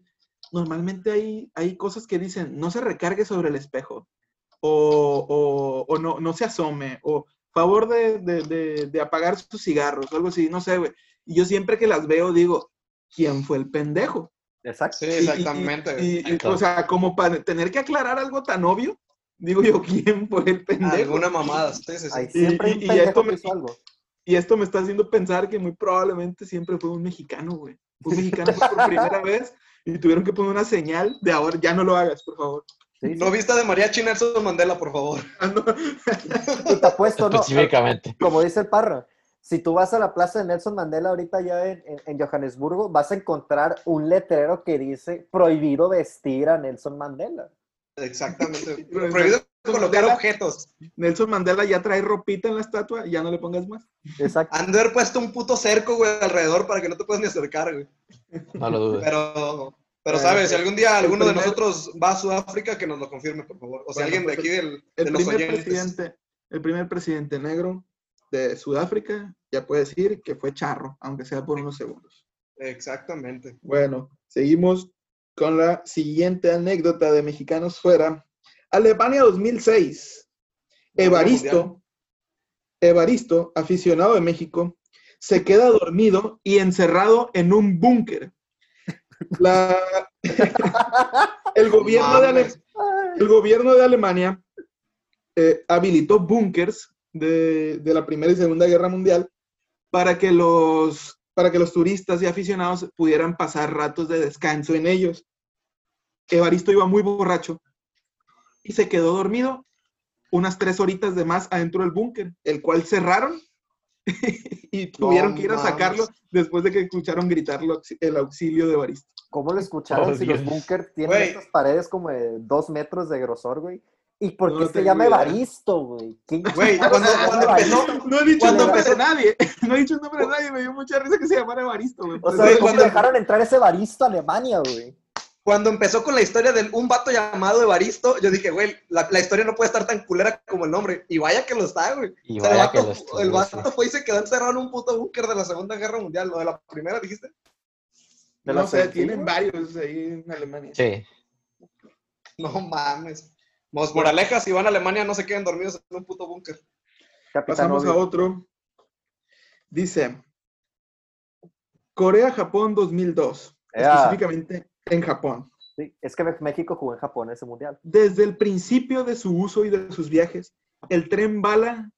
normalmente hay, hay cosas que dicen, no se recargue sobre el espejo, o, o- o no, no se asome, o favor de, de- de- de apagar sus cigarros, o algo así, no sé, güey. Y yo siempre que las veo digo, ¿quién fue el pendejo? Exacto. Sí, Y- y- exactamente. y- y- Exacto. o sea, como para tener que aclarar algo tan obvio, digo yo, ¿quién fue el pendejo? Alguna mamada. Sí, sí, sí. Ahí Y- siempre esto me- algo. Y esto me está haciendo pensar que muy probablemente siempre fue un mexicano, güey. Un mexicano fue por primera vez y tuvieron que poner una señal de ahora, ya no lo hagas, por favor. Sí, sí. No vista de mariachi Nelson Mandela, por favor. Ah. Y te apuesto, ¿no? Específicamente. Como dice el Parra, si tú vas a la plaza de Nelson Mandela ahorita ya en, en- en Johannesburgo, vas a encontrar un letrero que dice prohibido vestir a Nelson Mandela. Exactamente. Prohibido colocar Mandela- objetos. Nelson Mandela ya trae ropita en la estatua, ya no le pongas más. Exacto. Han de haber puesto un puto cerco, güey, alrededor para que no te puedas ni acercar, güey. No lo dudes. Pero, pero Eh, sabes, si algún día alguno de nosotros va a Sudáfrica, que nos lo confirme, por favor. O Bueno, alguien de pues, aquí del, El de los primer, oyentes. presidente, el primer presidente negro de Sudáfrica, ya puede decir que fue charro, aunque sea por unos segundos. Exactamente. Bueno, seguimos con la siguiente anécdota de mexicanos fuera. Alemania 2006. Evaristo, Evaristo, aficionado de México, se queda dormido y encerrado en un búnker. La- el, gobierno de Ale- Mames. el gobierno de Alemania eh, habilitó búnkers de, de la Primera y Segunda Guerra Mundial para que, los, para que los turistas y aficionados pudieran pasar ratos de descanso en ellos. Evaristo iba muy borracho y se quedó dormido unas tres horitas de más adentro del búnker, el cual cerraron y tuvieron que ir a mames. sacarlo después de que escucharon gritar el auxilio de Evaristo. ¿Cómo lo escucharon Oh, si los Dios. búnkers tienen estas paredes como de dos metros de grosor, güey? ¿Y por No qué se llama. Evaristo, güey? ¿Quién- Güey, cuando, cuando empezó, No he dicho Cuando el nombre de nadie. No he dicho el nombre de nadie. Me dio mucha risa que se llamara Evaristo, güey. O sea, ¿cómo cuando- dejaron entrar ese Evaristo a Alemania, güey? Cuando empezó con la historia de un vato llamado Evaristo, yo dije, güey, la, la historia no puede estar tan culera como el nombre. Y vaya que lo está, güey. Y O sea, el vato, el vato sí. fue y se quedó encerrado en un puto búnker de la Segunda Guerra Mundial, lo de la primera, dijiste. De no sé, tienen varios ahí en Alemania. Sí. No mames. Mos moralejas, si van a Alemania, no se queden dormidos en un puto búnker. Pasamos a otro. Dice, Corea-Japón 2002. Ea. Específicamente en Japón. Sí, es que México jugó en Japón ese mundial. Desde el principio de su uso y de sus viajes, el tren bala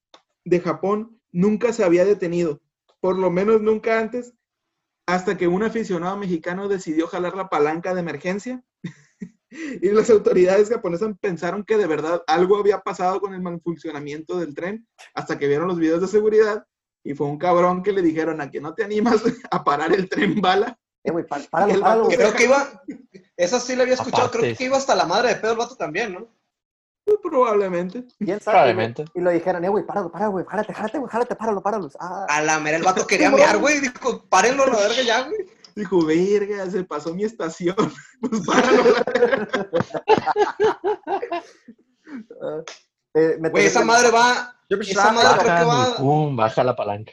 de Japón nunca se había detenido. Por lo menos nunca antes, hasta que un aficionado mexicano decidió jalar la palanca de emergencia y las autoridades japonesas pensaron que de verdad algo había pasado con el mal funcionamiento del tren hasta que vieron los videos de seguridad y fue un cabrón que le dijeron a que no te animas a parar el tren bala. Eh, güey, pá- páralo, El páralo. Creo que iba, Esa sí la había escuchado, creo que iba hasta la madre de pedo el vato también, ¿no? Muy probablemente. ¿Quién sabe? Probablemente. Y lo dijeron, eh, güey, páralo, páralo, güey, jálate, jálate, güey, jálate, páralo, páralo. Ah, A la mera, el vato quería mear, güey. Dijo, párenlo a la verga ya, güey. Dijo, verga, se pasó mi estación. Pues páralo. ah. Eh, Güey, tenés esa madre va. Esa madre creo que va. pum, baja la palanca.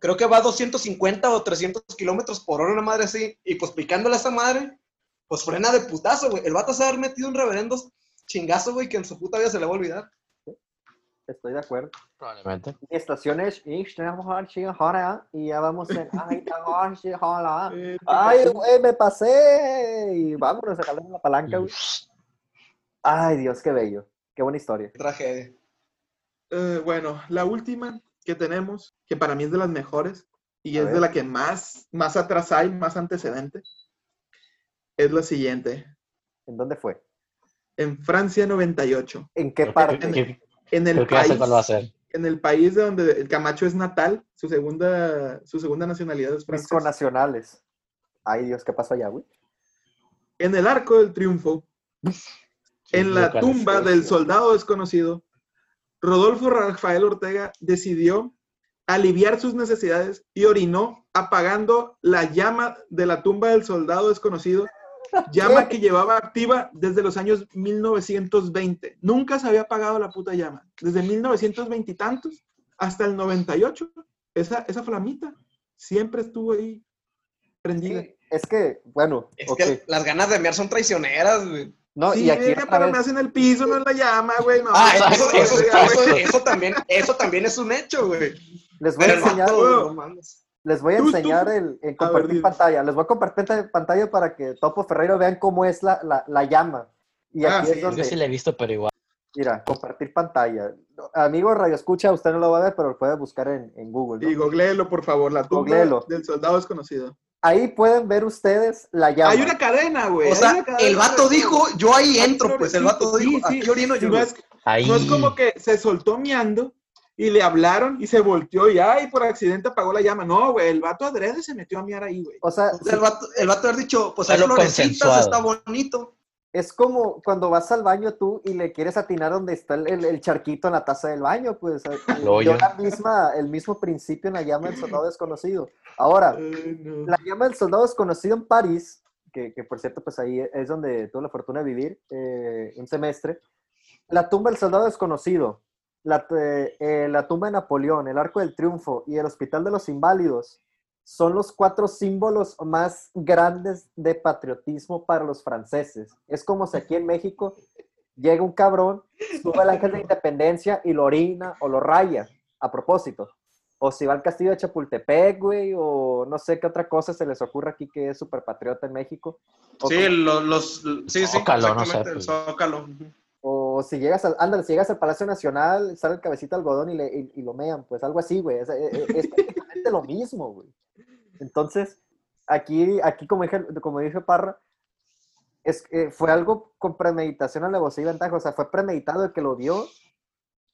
Creo que va a 250 o 300 kilómetros por hora, una madre así. Y pues picándole a esa madre, pues frena de putazo, güey. El vato se va a haber metido un reverendo chingazo, güey, que en su puta vida se le va a olvidar. Estoy de acuerdo. Probablemente. Mi estación es y ya vamos en Ay. Eh, Ay, güey, me pasé. Y vámonos a jalar la palanca, güey. Ay, Dios, qué bello. Qué buena historia. Qué tragedia. Eh, bueno, la última que tenemos, que para mí es de las mejores y A es ver. de la que más, más atrás hay, más antecedente, es la siguiente. ¿En dónde fue? En Francia 98, ¿En qué parte? en el país, cuál va a ser. en el país de donde el Camacho es natal, su segunda, su segunda nacionalidad es Mis francesa. connacionales. Ay, Dios, ¿qué pasó allá, güey? En el Arco del Triunfo, en la tumba del soldado desconocido, Rodolfo Rafael Ortega decidió aliviar sus necesidades y orinó apagando la llama de la tumba del soldado desconocido, llama que llevaba activa desde los años 1920. Nunca se había apagado la puta llama. Desde 1920 y tantos hasta el 98, esa, esa flamita siempre estuvo ahí prendida. Sí, es que, bueno, Es ok. que las ganas de mear son traicioneras, güey. No, Sí, y aquí otra pero vez- me hacen el piso, no en la llama, güey. No, Ah, no, eso, güey. también, eso también es un hecho, güey. les voy a Pero enseñar, no les voy a tú, enseñar tú. el, compartir ver, pantalla. Les voy a compartir panta- pantalla para que Topo Ferreiro vean cómo es la, la, la llama. Y Ah, aquí sí, es donde, Yo sí la he visto, pero igual. Mira, compartir pantalla. Amigo Radio Escucha, usted no lo va a ver, pero lo puede buscar en, en Google. ¿no? Y googleelo, por favor, la tumba Googleelo. del soldado desconocido. Ahí pueden ver ustedes la llama. Hay una cadena, güey. O sea, el vato dijo, yo ahí entro, pues el vato dijo, sí, sí. aquí orino yo. no es, Ahí. no es como que se soltó miando y le hablaron y se volteó y ay, por accidente apagó la llama. No, güey, el vato adrede se metió a miar ahí, güey. O sea, O sea, el vato, el vato haber dicho, pues hay florecitas, está bonito. Es como cuando vas al baño tú y le quieres atinar donde está el, el- el charquito en la taza del baño, pues eh, oyo. la misma, el mismo principio en la llama del soldado desconocido. Ahora, Ay, no. la llama del soldado desconocido en París, que, que por cierto, pues ahí es donde tuve la fortuna de vivir eh, un semestre, la tumba del soldado desconocido, la, eh, eh, la tumba de Napoleón, el Arco del Triunfo y el Hospital de los Inválidos son los cuatro símbolos más grandes de patriotismo para los franceses. Es como si aquí en México llega un cabrón, sube el ángel de independencia y lo orina o lo raya, a propósito. O si va al castillo de Chapultepec, güey, o no sé qué otra cosa se les ocurre aquí que es súper patriota en México. O, Sí, lo- los, sí, sí, Zócalo, no sé, el pues. Zócalo. o si llegas al, ándale, si llegas al Palacio Nacional, sale el cabecito de algodón y, le, y, y lo mean, pues algo así, güey. Es, es- es prácticamente lo mismo, güey. Entonces, aquí, aquí como dije, como dije Parra, es, eh, fue algo con premeditación, alevosía y ventaja. O sea, fue premeditado el que lo vio,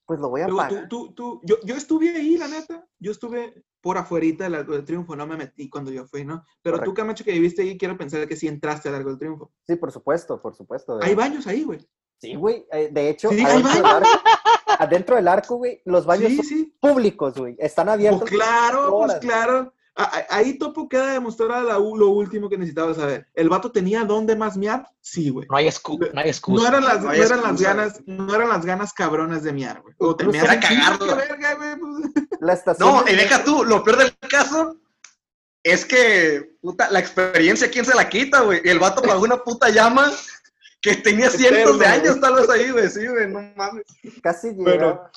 pues lo voy a pagar. tú, tú, tú, yo, yo estuve ahí, la neta. Yo estuve por afuerita del Arco del Triunfo, no me metí cuando yo fui, ¿no? Pero Correcto. tú, Camacho, que viviste ahí, quiero pensar que sí entraste al Arco del Triunfo. Sí, por supuesto, por supuesto. Hay baños ahí, güey. Sí, güey. eh, de hecho, Sí, adentro, del arco, adentro del arco, güey, los baños Sí, son sí. públicos, güey. Están abiertos. Pues claro, pues claro. Ahí Topo queda demostrada la lo último que necesitaba saber. ¿El vato tenía dónde más miar? Sí, güey. No hay, no hay excusa. No eran las, No no ganas, no eran las ganas cabronas de miar, güey. O te Incluso meas verga, güey, pues. La estación. No, de- y deja tú, lo peor del caso es que, puta, la experiencia, ¿quién se la quita, güey? El vato pagó una puta llama que tenía cientos de años tal vez ahí, güey, sí, güey, no mames. Casi Bueno. llegaba.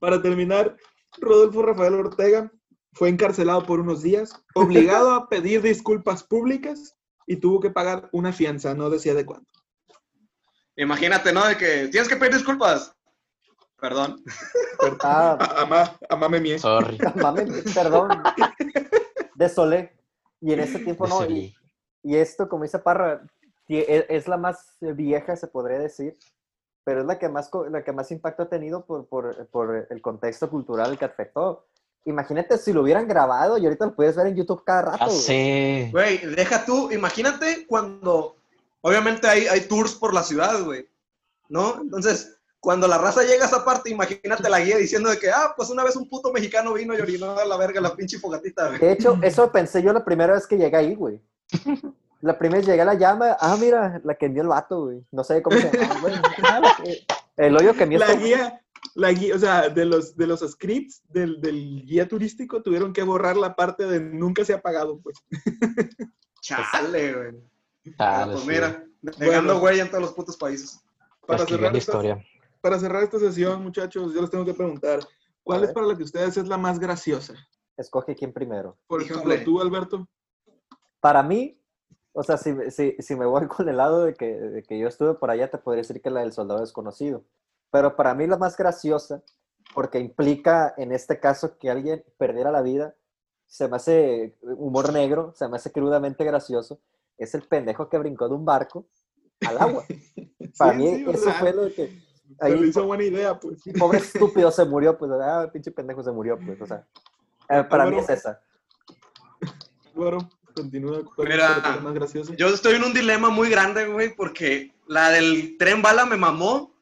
Para terminar, Rodolfo Rafael Ortega fue encarcelado por unos días, obligado a pedir disculpas públicas y tuvo que pagar una fianza, no decía de cuánto. Imagínate, ¿no? De que tienes que pedir disculpas. Perdón. Ah, Amá, amá me mie. Sorry. mames, perdón. De Solé. Y en ese tiempo no. Y, Desolé. y esto, como dice Parra, e- es la más vieja, se podría decir, pero es la que más, la que más impacto ha tenido por, por, por el contexto cultural que afectó. Imagínate si lo hubieran grabado y ahorita lo puedes ver en YouTube cada rato. Ya güey. sé. Güey, deja tú, imagínate cuando obviamente hay, hay tours por la ciudad, güey, ¿no? Entonces, cuando la raza llega a esa parte, imagínate la guía diciendo de que, ah, pues una vez un puto mexicano vino y orinó a la verga la pinche fogatita, güey. De hecho, eso pensé yo la primera vez que llegué ahí, güey. La primera vez llegué a la llama, ah, mira, la que envió el vato, güey. No sé cómo se llama, güey. El hoyo que envió La guía, la guía, o sea, de los, de los scripts del, del guía turístico tuvieron que borrar la parte de nunca se ha pagado, pues. Chale, güey. Ah, pues sí. mira, dejando Bueno. güey en todos los putos países. Para Escribiendo cerrar, esta, historia. para cerrar esta sesión, muchachos, yo les tengo que preguntar, ¿cuál A es para la que ustedes es la más graciosa? Escoge quién primero. Por Híjole. ejemplo, tú, Alberto. Para mí, o sea, si, si, si me voy con el lado de que, de que yo estuve por allá, te podría decir que la del soldado desconocido. Pero para mí la más graciosa, porque implica en este caso que alguien perdiera la vida, se me hace humor negro, se me hace crudamente gracioso, es el pendejo que brincó de un barco al agua. Para Sí, mí sí, eso fue lo que... Ahí- hizo buena idea, pues. Pobre estúpido se murió, pues, ah, pinche pendejo se murió, pues, o sea. eh, para mí es esa. Bueno, continúa. ¿Cuál Mira, más graciosa? Yo estoy en un dilema muy grande, güey, porque la del tren bala me mamó.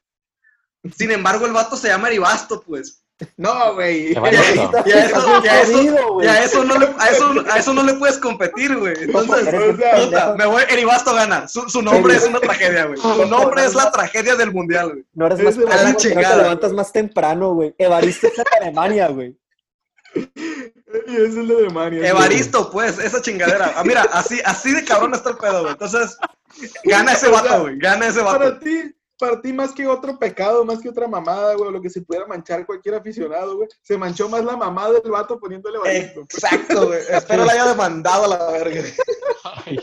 Sin embargo, el vato se llama Eribasto, pues. No, güey. Eso. A eso, no le, a eso, a eso no le puedes competir, güey. Entonces, puta, me voy, Eribasto gana. Su, su nombre es una tragedia, güey. Su nombre es la tragedia del mundial, güey. No eres más a la no te levantas más temprano, güey. Evaristo está en Alemania, güey. Y es el de Alemania. Evaristo, pues, esa chingadera. Ah, mira, así, así de cabrón está el pedo, güey. Entonces, gana ese vato, güey. Gana ese Para vato. ti, para ti más que otro pecado, más que otra mamada, güey, lo que se pudiera manchar cualquier aficionado, güey, se manchó más la mamada del vato poniéndole Evaristo. Exacto, güey. Espero la haya demandado a la verga. Ay,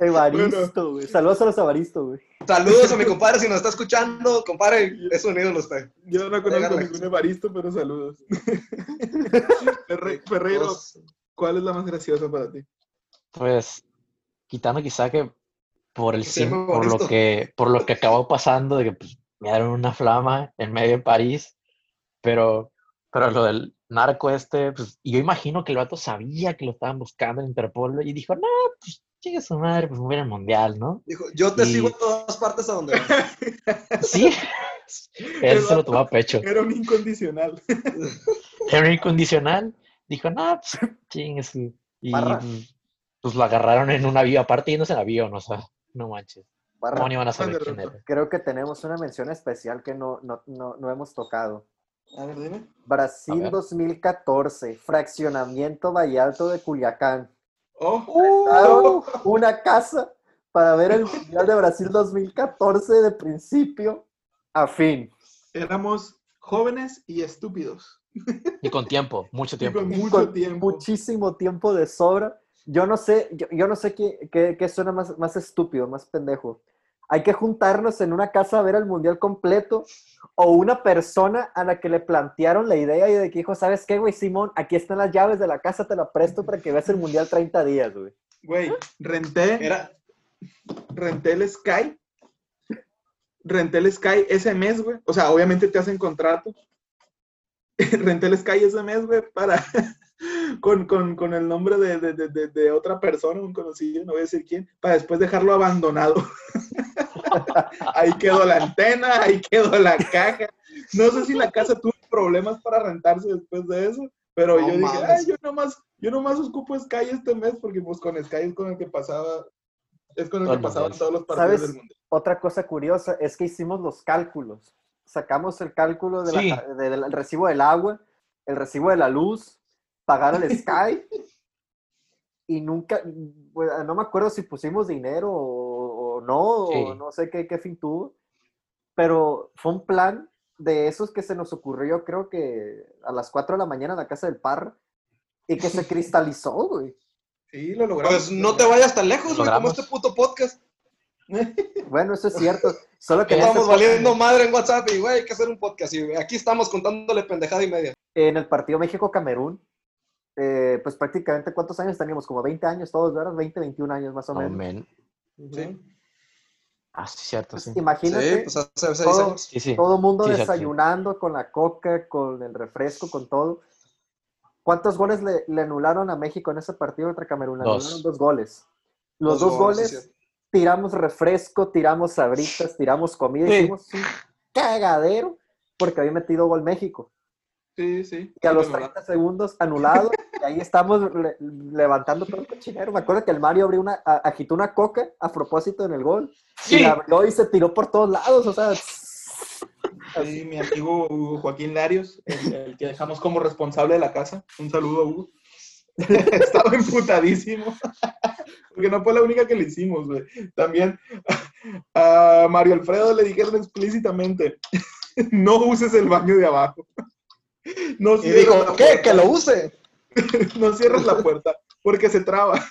Evaristo, güey. Saludos a los Evaristo, güey. Saludos a mi compadre si nos está escuchando. Compadre, es un ídolo usted. Yo no conozco ningún Evaristo, pero saludos. Ferre- Ferreiro, Pues, ¿cuál es la más graciosa para ti? Pues, quitando quizá que por el sim- por lo que, por lo que acabó pasando, de que pues, me dieron una flama en medio de París, pero, pero lo del narco este, pues, yo imagino que el vato sabía que lo estaban buscando en Interpol y dijo, no, pues, chingue su madre, pues me voy al mundial, ¿no? Dijo, yo te Y- sigo a todas partes a donde vas. Sí, él se lo tomó a pecho. Era un incondicional. Era un incondicional, dijo, no, pues, chingue su. Y Barra. pues, pues lo agarraron en un avión, aparte yéndose en avión, o sea, no manches. Barra, ¿Cómo no iban a saber quién era? creo que tenemos una mención especial que no, no, no, no hemos tocado. A ver, dime. A Brasil ver. 2014, fraccionamiento Vallalto de Culiacán. Oh, Rentaron una casa para ver el Mundial de Brasil 2014 de principio a fin. éramos jóvenes y estúpidos. Y con tiempo, mucho Y tiempo. con mucho con tiempo. Muchísimo tiempo de sobra. Yo no sé, yo, yo no sé qué, qué, qué suena más, más estúpido, más pendejo. Hay que juntarnos en una casa a ver el mundial completo o una persona a la que le plantearon la idea y de que dijo, ¿sabes qué, güey, Simón? Aquí están las llaves de la casa, te la presto para que veas el mundial 30 días, güey. Güey, renté, Era, renté el Sky. Renté el Sky ese mes, güey. O sea, obviamente te hacen contrato. renté el Sky ese mes, güey, para. Con, con, con el nombre de, de, de, de- de otra persona, un conocido, no voy a decir quién, para después dejarlo abandonado. ahí quedó la antena, ahí quedó la caja. No sé si la casa tuvo problemas para rentarse después de eso, pero No yo dije, ay, yo nomás, yo nomás ocupo Sky este mes porque pues con Sky es con el que pasaba, es con el que pasaban todos los partidos ¿Sabes? del mundo. Otra cosa curiosa es que hicimos los cálculos. Sacamos el cálculo de la Sí. ca- de- del recibo del agua, el recibo de la luz, pagar el Sky. y nunca, pues, no me acuerdo si pusimos dinero o, o no, o no sé qué, qué fin tuvo. Pero fue un plan de esos que se nos ocurrió, creo que a las 4 de la mañana en la casa del Parra. Y que se cristalizó, güey. Sí, lo logramos. pues no te vayas tan lejos, güey, como Logramos. este puto podcast. Bueno, eso es cierto. Solo que este estamos valiendo madre en WhatsApp y, güey, hay que hacer un podcast. Y aquí estamos contándole pendejada y media. en el partido México-Camerún, eh, pues prácticamente, ¿cuántos años teníamos? Como 20 años todos, ¿verdad? 20, 21 años más o No, menos. Sí. Ah, sí, cierto, Pues, sí. imagínate Sí, pues hace seis todo- años. Sí, sí. todo el mundo Sí, cierto, sí. desayunando con la coca, con el refresco, con todo. ¿Cuántos goles le, le anularon a México en ese partido contra Camerún? Le Dos. anularon dos goles. Los Dos dos, goles, goles, sí, cierto. tiramos refresco, tiramos sabritas, tiramos comida, Sí. hicimos un cagadero porque había metido gol México. Sí, sí. Y a sí, los de verdad. 30 segundos anulado, y ahí estamos le- levantando todo el cochinero. Me acuerdo que el Mario abrió una, a- agitó una coca a propósito en el gol. Y la abrió y se tiró por todos lados, o sea, Sí, mi amigo Hugo Joaquín Larios, el, el que dejamos como responsable de la casa. Un saludo a Hugo. Estaba emputadísimo. Porque no fue la única que le hicimos, güey. También a Mario Alfredo le dijeron explícitamente, no uses el baño de abajo. No Y dijo, ¿qué? Que lo use. No cierres la puerta, porque se traba.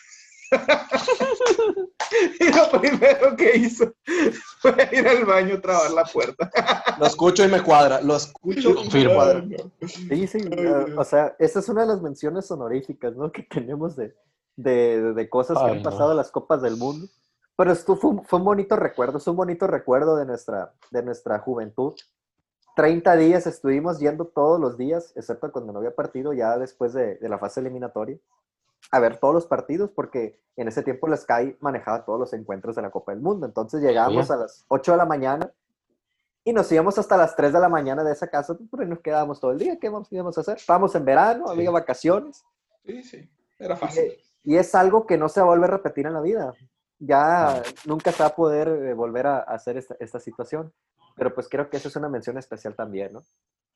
Y lo primero que hizo fue ir al baño a trabar la puerta. Lo escucho y me cuadra. Lo escucho y me Confirmo. cuadra. Sí, sí. Ay, o sea, esa es una de las menciones honoríficas, ¿no? Que tenemos de, de, de- de cosas que Ay, han no. pasado en las Copas del Mundo. Pero esto fue, un- fue un bonito recuerdo, es un bonito recuerdo de nuestra, de nuestra juventud. 30 días estuvimos yendo todos los días, excepto cuando no había partido, ya después de, de la fase eliminatoria, a ver todos los partidos, porque en ese tiempo la Sky manejaba todos los encuentros de la Copa del Mundo. Entonces llegábamos a las 8 de la mañana y nos íbamos hasta las 3 de la mañana de esa casa, pues nos quedábamos todo el día. ¿Qué vamos- íbamos a hacer? Estábamos en verano, había Sí. vacaciones. Sí, sí, era fácil. Y es algo que no se vuelve a repetir en la vida. Ya nunca se va a poder eh, volver a a hacer esta, esta situación. Pero pues creo que eso es una mención especial también, ¿no?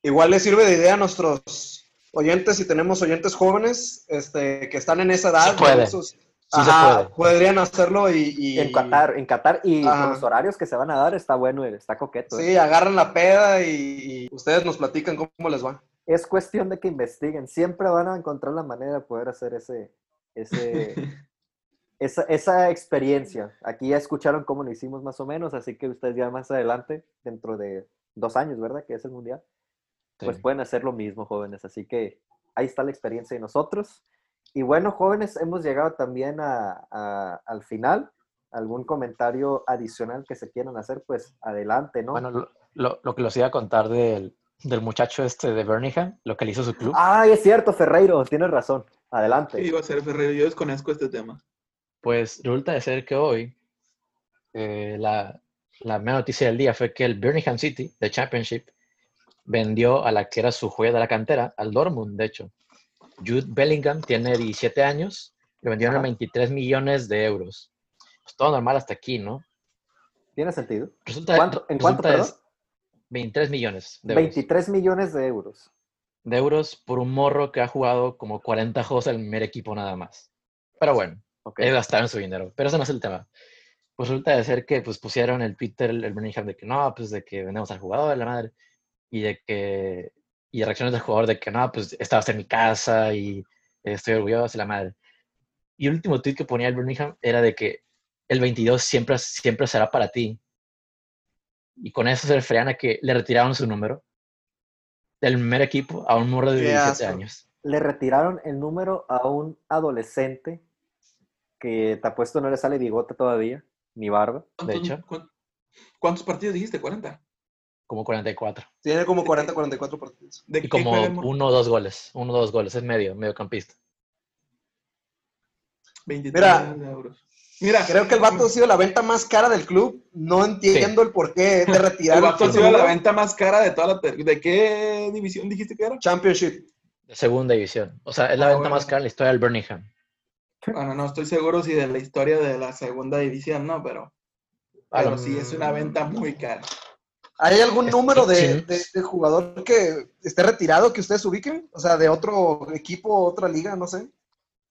Igual le sirve de idea a nuestros oyentes, si tenemos oyentes jóvenes este, que están en esa edad. Se puede. Esos- Sí se Ajá, puede. Podrían hacerlo y, y- En Qatar, en Qatar y Ajá. con los horarios que se van a dar está bueno, está coqueto. ¿eh? Sí, agarran la peda y, y ustedes nos platican cómo les va. Es cuestión de que investiguen. Siempre van a encontrar la manera de poder hacer ese, ese, esa, esa experiencia. Aquí ya escucharon cómo lo hicimos más o menos, así que ustedes ya más adelante, dentro de dos años, ¿verdad? Que es el Mundial. pues Sí. pueden hacer lo mismo, jóvenes. Así que ahí está la experiencia de nosotros. Y bueno, jóvenes, hemos llegado también a- a- al final. ¿Algún comentario adicional que se quieran hacer? Pues adelante, ¿no? Bueno, lo, lo- lo que les iba a contar del, del muchacho este de Birmingham, lo que le hizo su club. Ay, es cierto, Ferreiro, tienes razón. Adelante. ¿Qué iba a ser Ferrero? Yo desconozco este tema. Pues resulta de ser que hoy eh, la, la noticia del día fue que el Birmingham City, de Championship, vendió a la que era su joya de la cantera, al Dortmund, de hecho. Jude Bellingham tiene 17 años, le vendieron Ajá. 23 millones de euros. Pues todo normal hasta aquí, ¿no? ¿Tiene sentido? Resulta, ¿Cuánto- en cuánto, resulta es perdón? 23 millones de euros. 23 millones de euros. de euros por un morro que ha jugado como 40 juegos en el primer equipo nada más. Pero bueno, Ok. ellos gastaron su dinero. Pero ese no es el tema. Pues resulta de ser que pues pusieron el Twitter, el Birmingham, de que no, pues de que vendemos al jugador, la madre. Y de que... Y reacciones del jugador de que no, pues estabas en mi casa y estoy orgulloso y la madre. Y el último tweet que ponía el Birmingham era de que el 22 siempre, siempre será para ti. Y con eso se referían a que le retiraron su número del primer equipo a un morro de Qué 17 asco. años. Le retiraron el número a un adolescente que te apuesto no le sale bigote todavía, ni barba. De ¿Cuántos- hecho. cuán- ¿Cuántos partidos dijiste? ¿40? Como 44. Tiene como 40, 44 partidos. ¿De Y como el uno o dos goles. Uno o dos goles. Es medio, mediocampista. 23 Mira. millones de euros. Mira, Creo que el vato ha sido la venta más cara del club. No entiendo el porqué de el retirar vato ha el sido la venta más cara de toda la... ¿De qué división dijiste que era? Championship. De segunda división. O sea, es la Ah, venta bueno. más cara en la historia del Birmingham. Bueno, no estoy seguro si de la historia de la segunda división, ¿no? Pero, sí es una venta muy cara. ¿Hay algún número de, de- de jugador que esté retirado que ustedes ubiquen? O sea, de otro equipo, otra liga, no sé.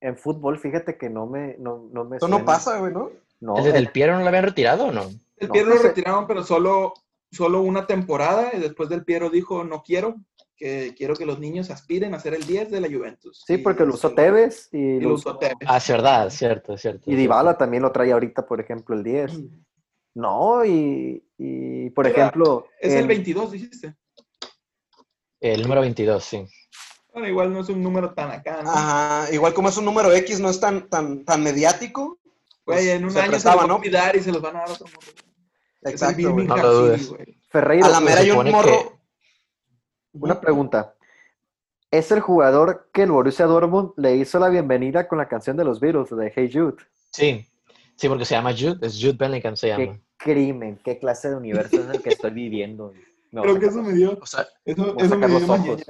En fútbol, fíjate que no me, no, no me Eso no pasa, güey, ¿no? No, ¿El de Del Piero no lo habían retirado o no? El Piero no lo sé. retiraron, pero solo, solo una temporada y después del Piero dijo, no quiero, que quiero que los niños aspiren a ser el 10 de la Juventus. sí, Y porque lo usó se- Tevez y, Y lo usó- Tevez. Ah, es verdad, es cierto, es cierto. y Dybala también lo trae ahorita, por ejemplo, el 10. No, y, y por Mira, ejemplo... Es el en- 22, dijiste. El número 22, sí. Bueno, igual no es un número tan acá, ¿no? Ajá, igual como es un número X, no es tan, tan, tan mediático. Güey, pues, en un se año se prestaba, los va a ¿no? olvidar y se los van a dar a otro morro. El Exacto, güey. No lo dudes. güey. Ferreiro, A la mera se hay un morro. que- una pregunta. ¿Es el jugador que el Borussia Dortmund le hizo la bienvenida con la canción de los Beatles, de Hey Jude? Sí. Sí, porque se llama Jude, es Jude Bellingham se llama. Qué crimen, qué clase de universo es el que estoy viviendo. Creo que eso me dio, O sea, eso, eso me dio los ojos.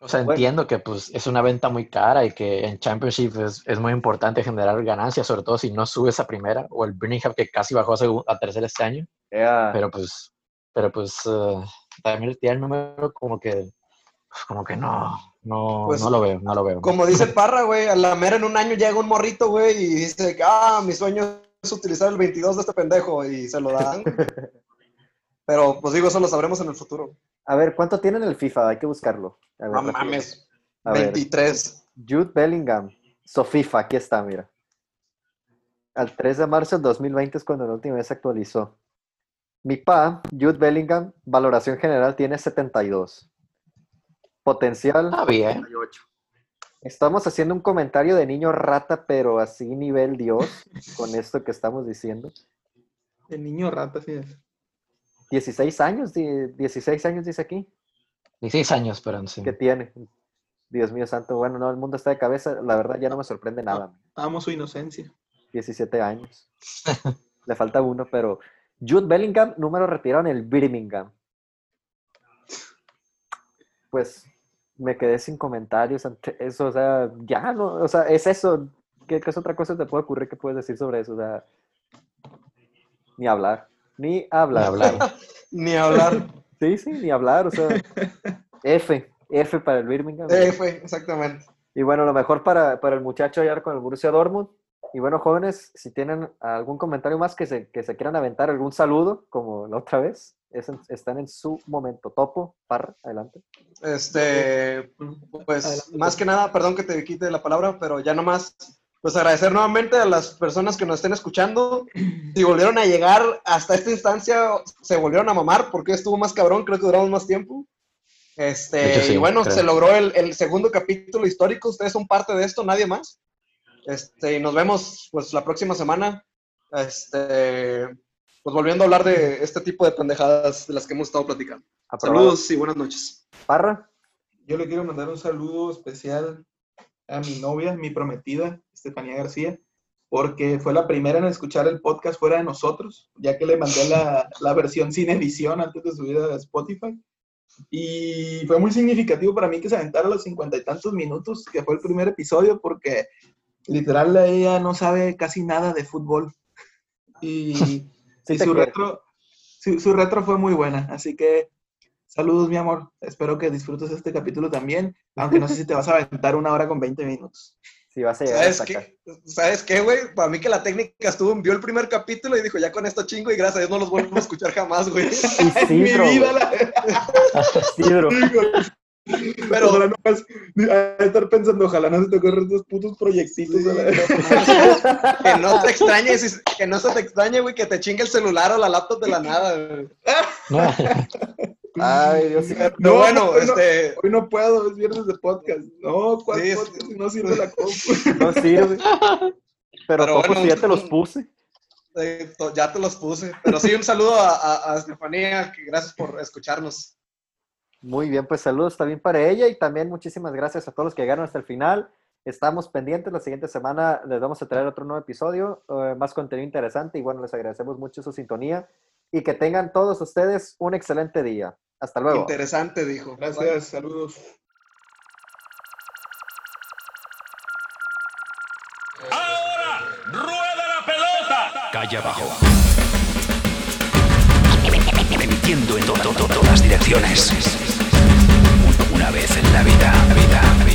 o sea, Bueno. entiendo que pues es una venta muy cara y que en Championship es, es muy importante generar ganancias, sobre todo si no subes a primera, o el Birmingham que casi bajó a, a tercera este año. Pero pues, pero pues eh, también tiene el número como que, pues, como que no, no, Pues, no lo veo, no lo veo. Como dice Parra, güey, a la mera en un año llega un morrito, güey, y dice, que, ah, mi sueño es utilizar el 22 de este pendejo, y se lo dan. Pero, pues digo, eso lo sabremos en el futuro. A ver, ¿cuánto tiene en el FIFA? Hay que buscarlo. A ver, No rápido. mames, A ver, 23. Jude Bellingham, Sofifa, aquí está, mira. Al 3 de marzo del 2020 es cuando la última vez se actualizó. Mi pa, Jude Bellingham, valoración general tiene 72. Potencial Ah, bien. 38. Estamos haciendo un comentario de niño rata, pero así nivel Dios, con esto que estamos diciendo. El niño rata, sí es. 16 años, di- 16 años dice aquí, 16 años, pero sí. que tiene. Dios mío santo, bueno, no, el mundo está de cabeza, la verdad ya no me sorprende nada. Amo su inocencia. 17 años. Le falta uno, pero Jude Bellingham, número retirado en el Birmingham. Pues me quedé sin comentarios ante eso, o sea, ya no, o sea, es eso. ¿Qué, qué es otra cosa que te puede ocurrir que puedes decir sobre eso? O sea, ni hablar, ni hablar. Ni hablar. Ni hablar. Sí, sí, ni hablar, o sea, F, F para el Birmingham. Fue, exactamente. Y bueno, lo mejor para, para el muchacho allá con el Borussia Dortmund. Y bueno, jóvenes, si tienen algún comentario más que se, que se quieran aventar, algún saludo, como la otra vez, es en- están en su momento. Topo, Parra, adelante. Este, pues, Adelante. más que nada, perdón que te quite la palabra, pero ya nomás, pues agradecer nuevamente a las personas que nos estén escuchando. Si volvieron a llegar hasta esta instancia, se volvieron a mamar porque estuvo más cabrón, creo que duramos más tiempo. Este, De hecho, sí, y bueno, creo. se logró el, el segundo capítulo histórico, ustedes son parte de esto, nadie más. Este, y nos vemos pues la próxima semana. Este, pues volviendo a hablar de este tipo de pendejadas de las que hemos estado platicando. Aprobado. Saludos y buenas noches. Parra, Yo le quiero mandar un saludo especial a mi novia, mi prometida, Estefanía García, porque fue la primera en escuchar el podcast fuera de nosotros, ya que le mandé la, la versión sin edición antes de subir a Spotify. Y fue muy significativo para mí que se aventara los cincuenta y tantos minutos, que fue el primer episodio, porque literal ella no sabe casi nada de fútbol. Y, Sí su, creo. retro, su, su retro fue muy buena. Así que saludos, mi amor. Espero que disfrutes este capítulo también, aunque no sé si te vas a aventar una hora con 20 minutos. si vas a llegar ¿Sabes hasta acá. qué? ¿Sabes qué, güey? Para mí que la técnica estuvo, vio el primer capítulo y dijo, ya con esto chingo y gracias a Dios no los vuelvo a escuchar jamás, güey. mi Isidro, vida, güey, la... Isidro. Pero ojalá no vas a estar pensando, ojalá no se te ocurran estos putos proyectitos. a la- que no te extrañe, que no se te extrañe, güey, que te chingue el celular o la laptop de la nada. güey. No, Ay, Dios mío. Pero No, bueno, no, no. este, Hoy no puedo, es viernes de podcast. No, ¿cuál Sí, es- podcast? Si no sirve la compu. No sirve. Pero, Pero bueno, si ya te los puse. eh, ya te los puse. Pero sí, un saludo a, a, a Estefanía, que gracias por escucharnos. Muy bien, pues saludos también para ella y también muchísimas gracias a todos los que llegaron hasta el final. Estamos pendientes, la siguiente semana les vamos a traer otro nuevo episodio, eh, más contenido interesante y bueno, les agradecemos mucho su sintonía y que tengan todos ustedes un excelente día. Hasta luego. Interesante, dijo. Gracias, saludos. Ahora, rueda la pelota. Calle abajo. Emitiendo en to- to- to- todas direcciones. Vez en la vida, vida, vida, vida.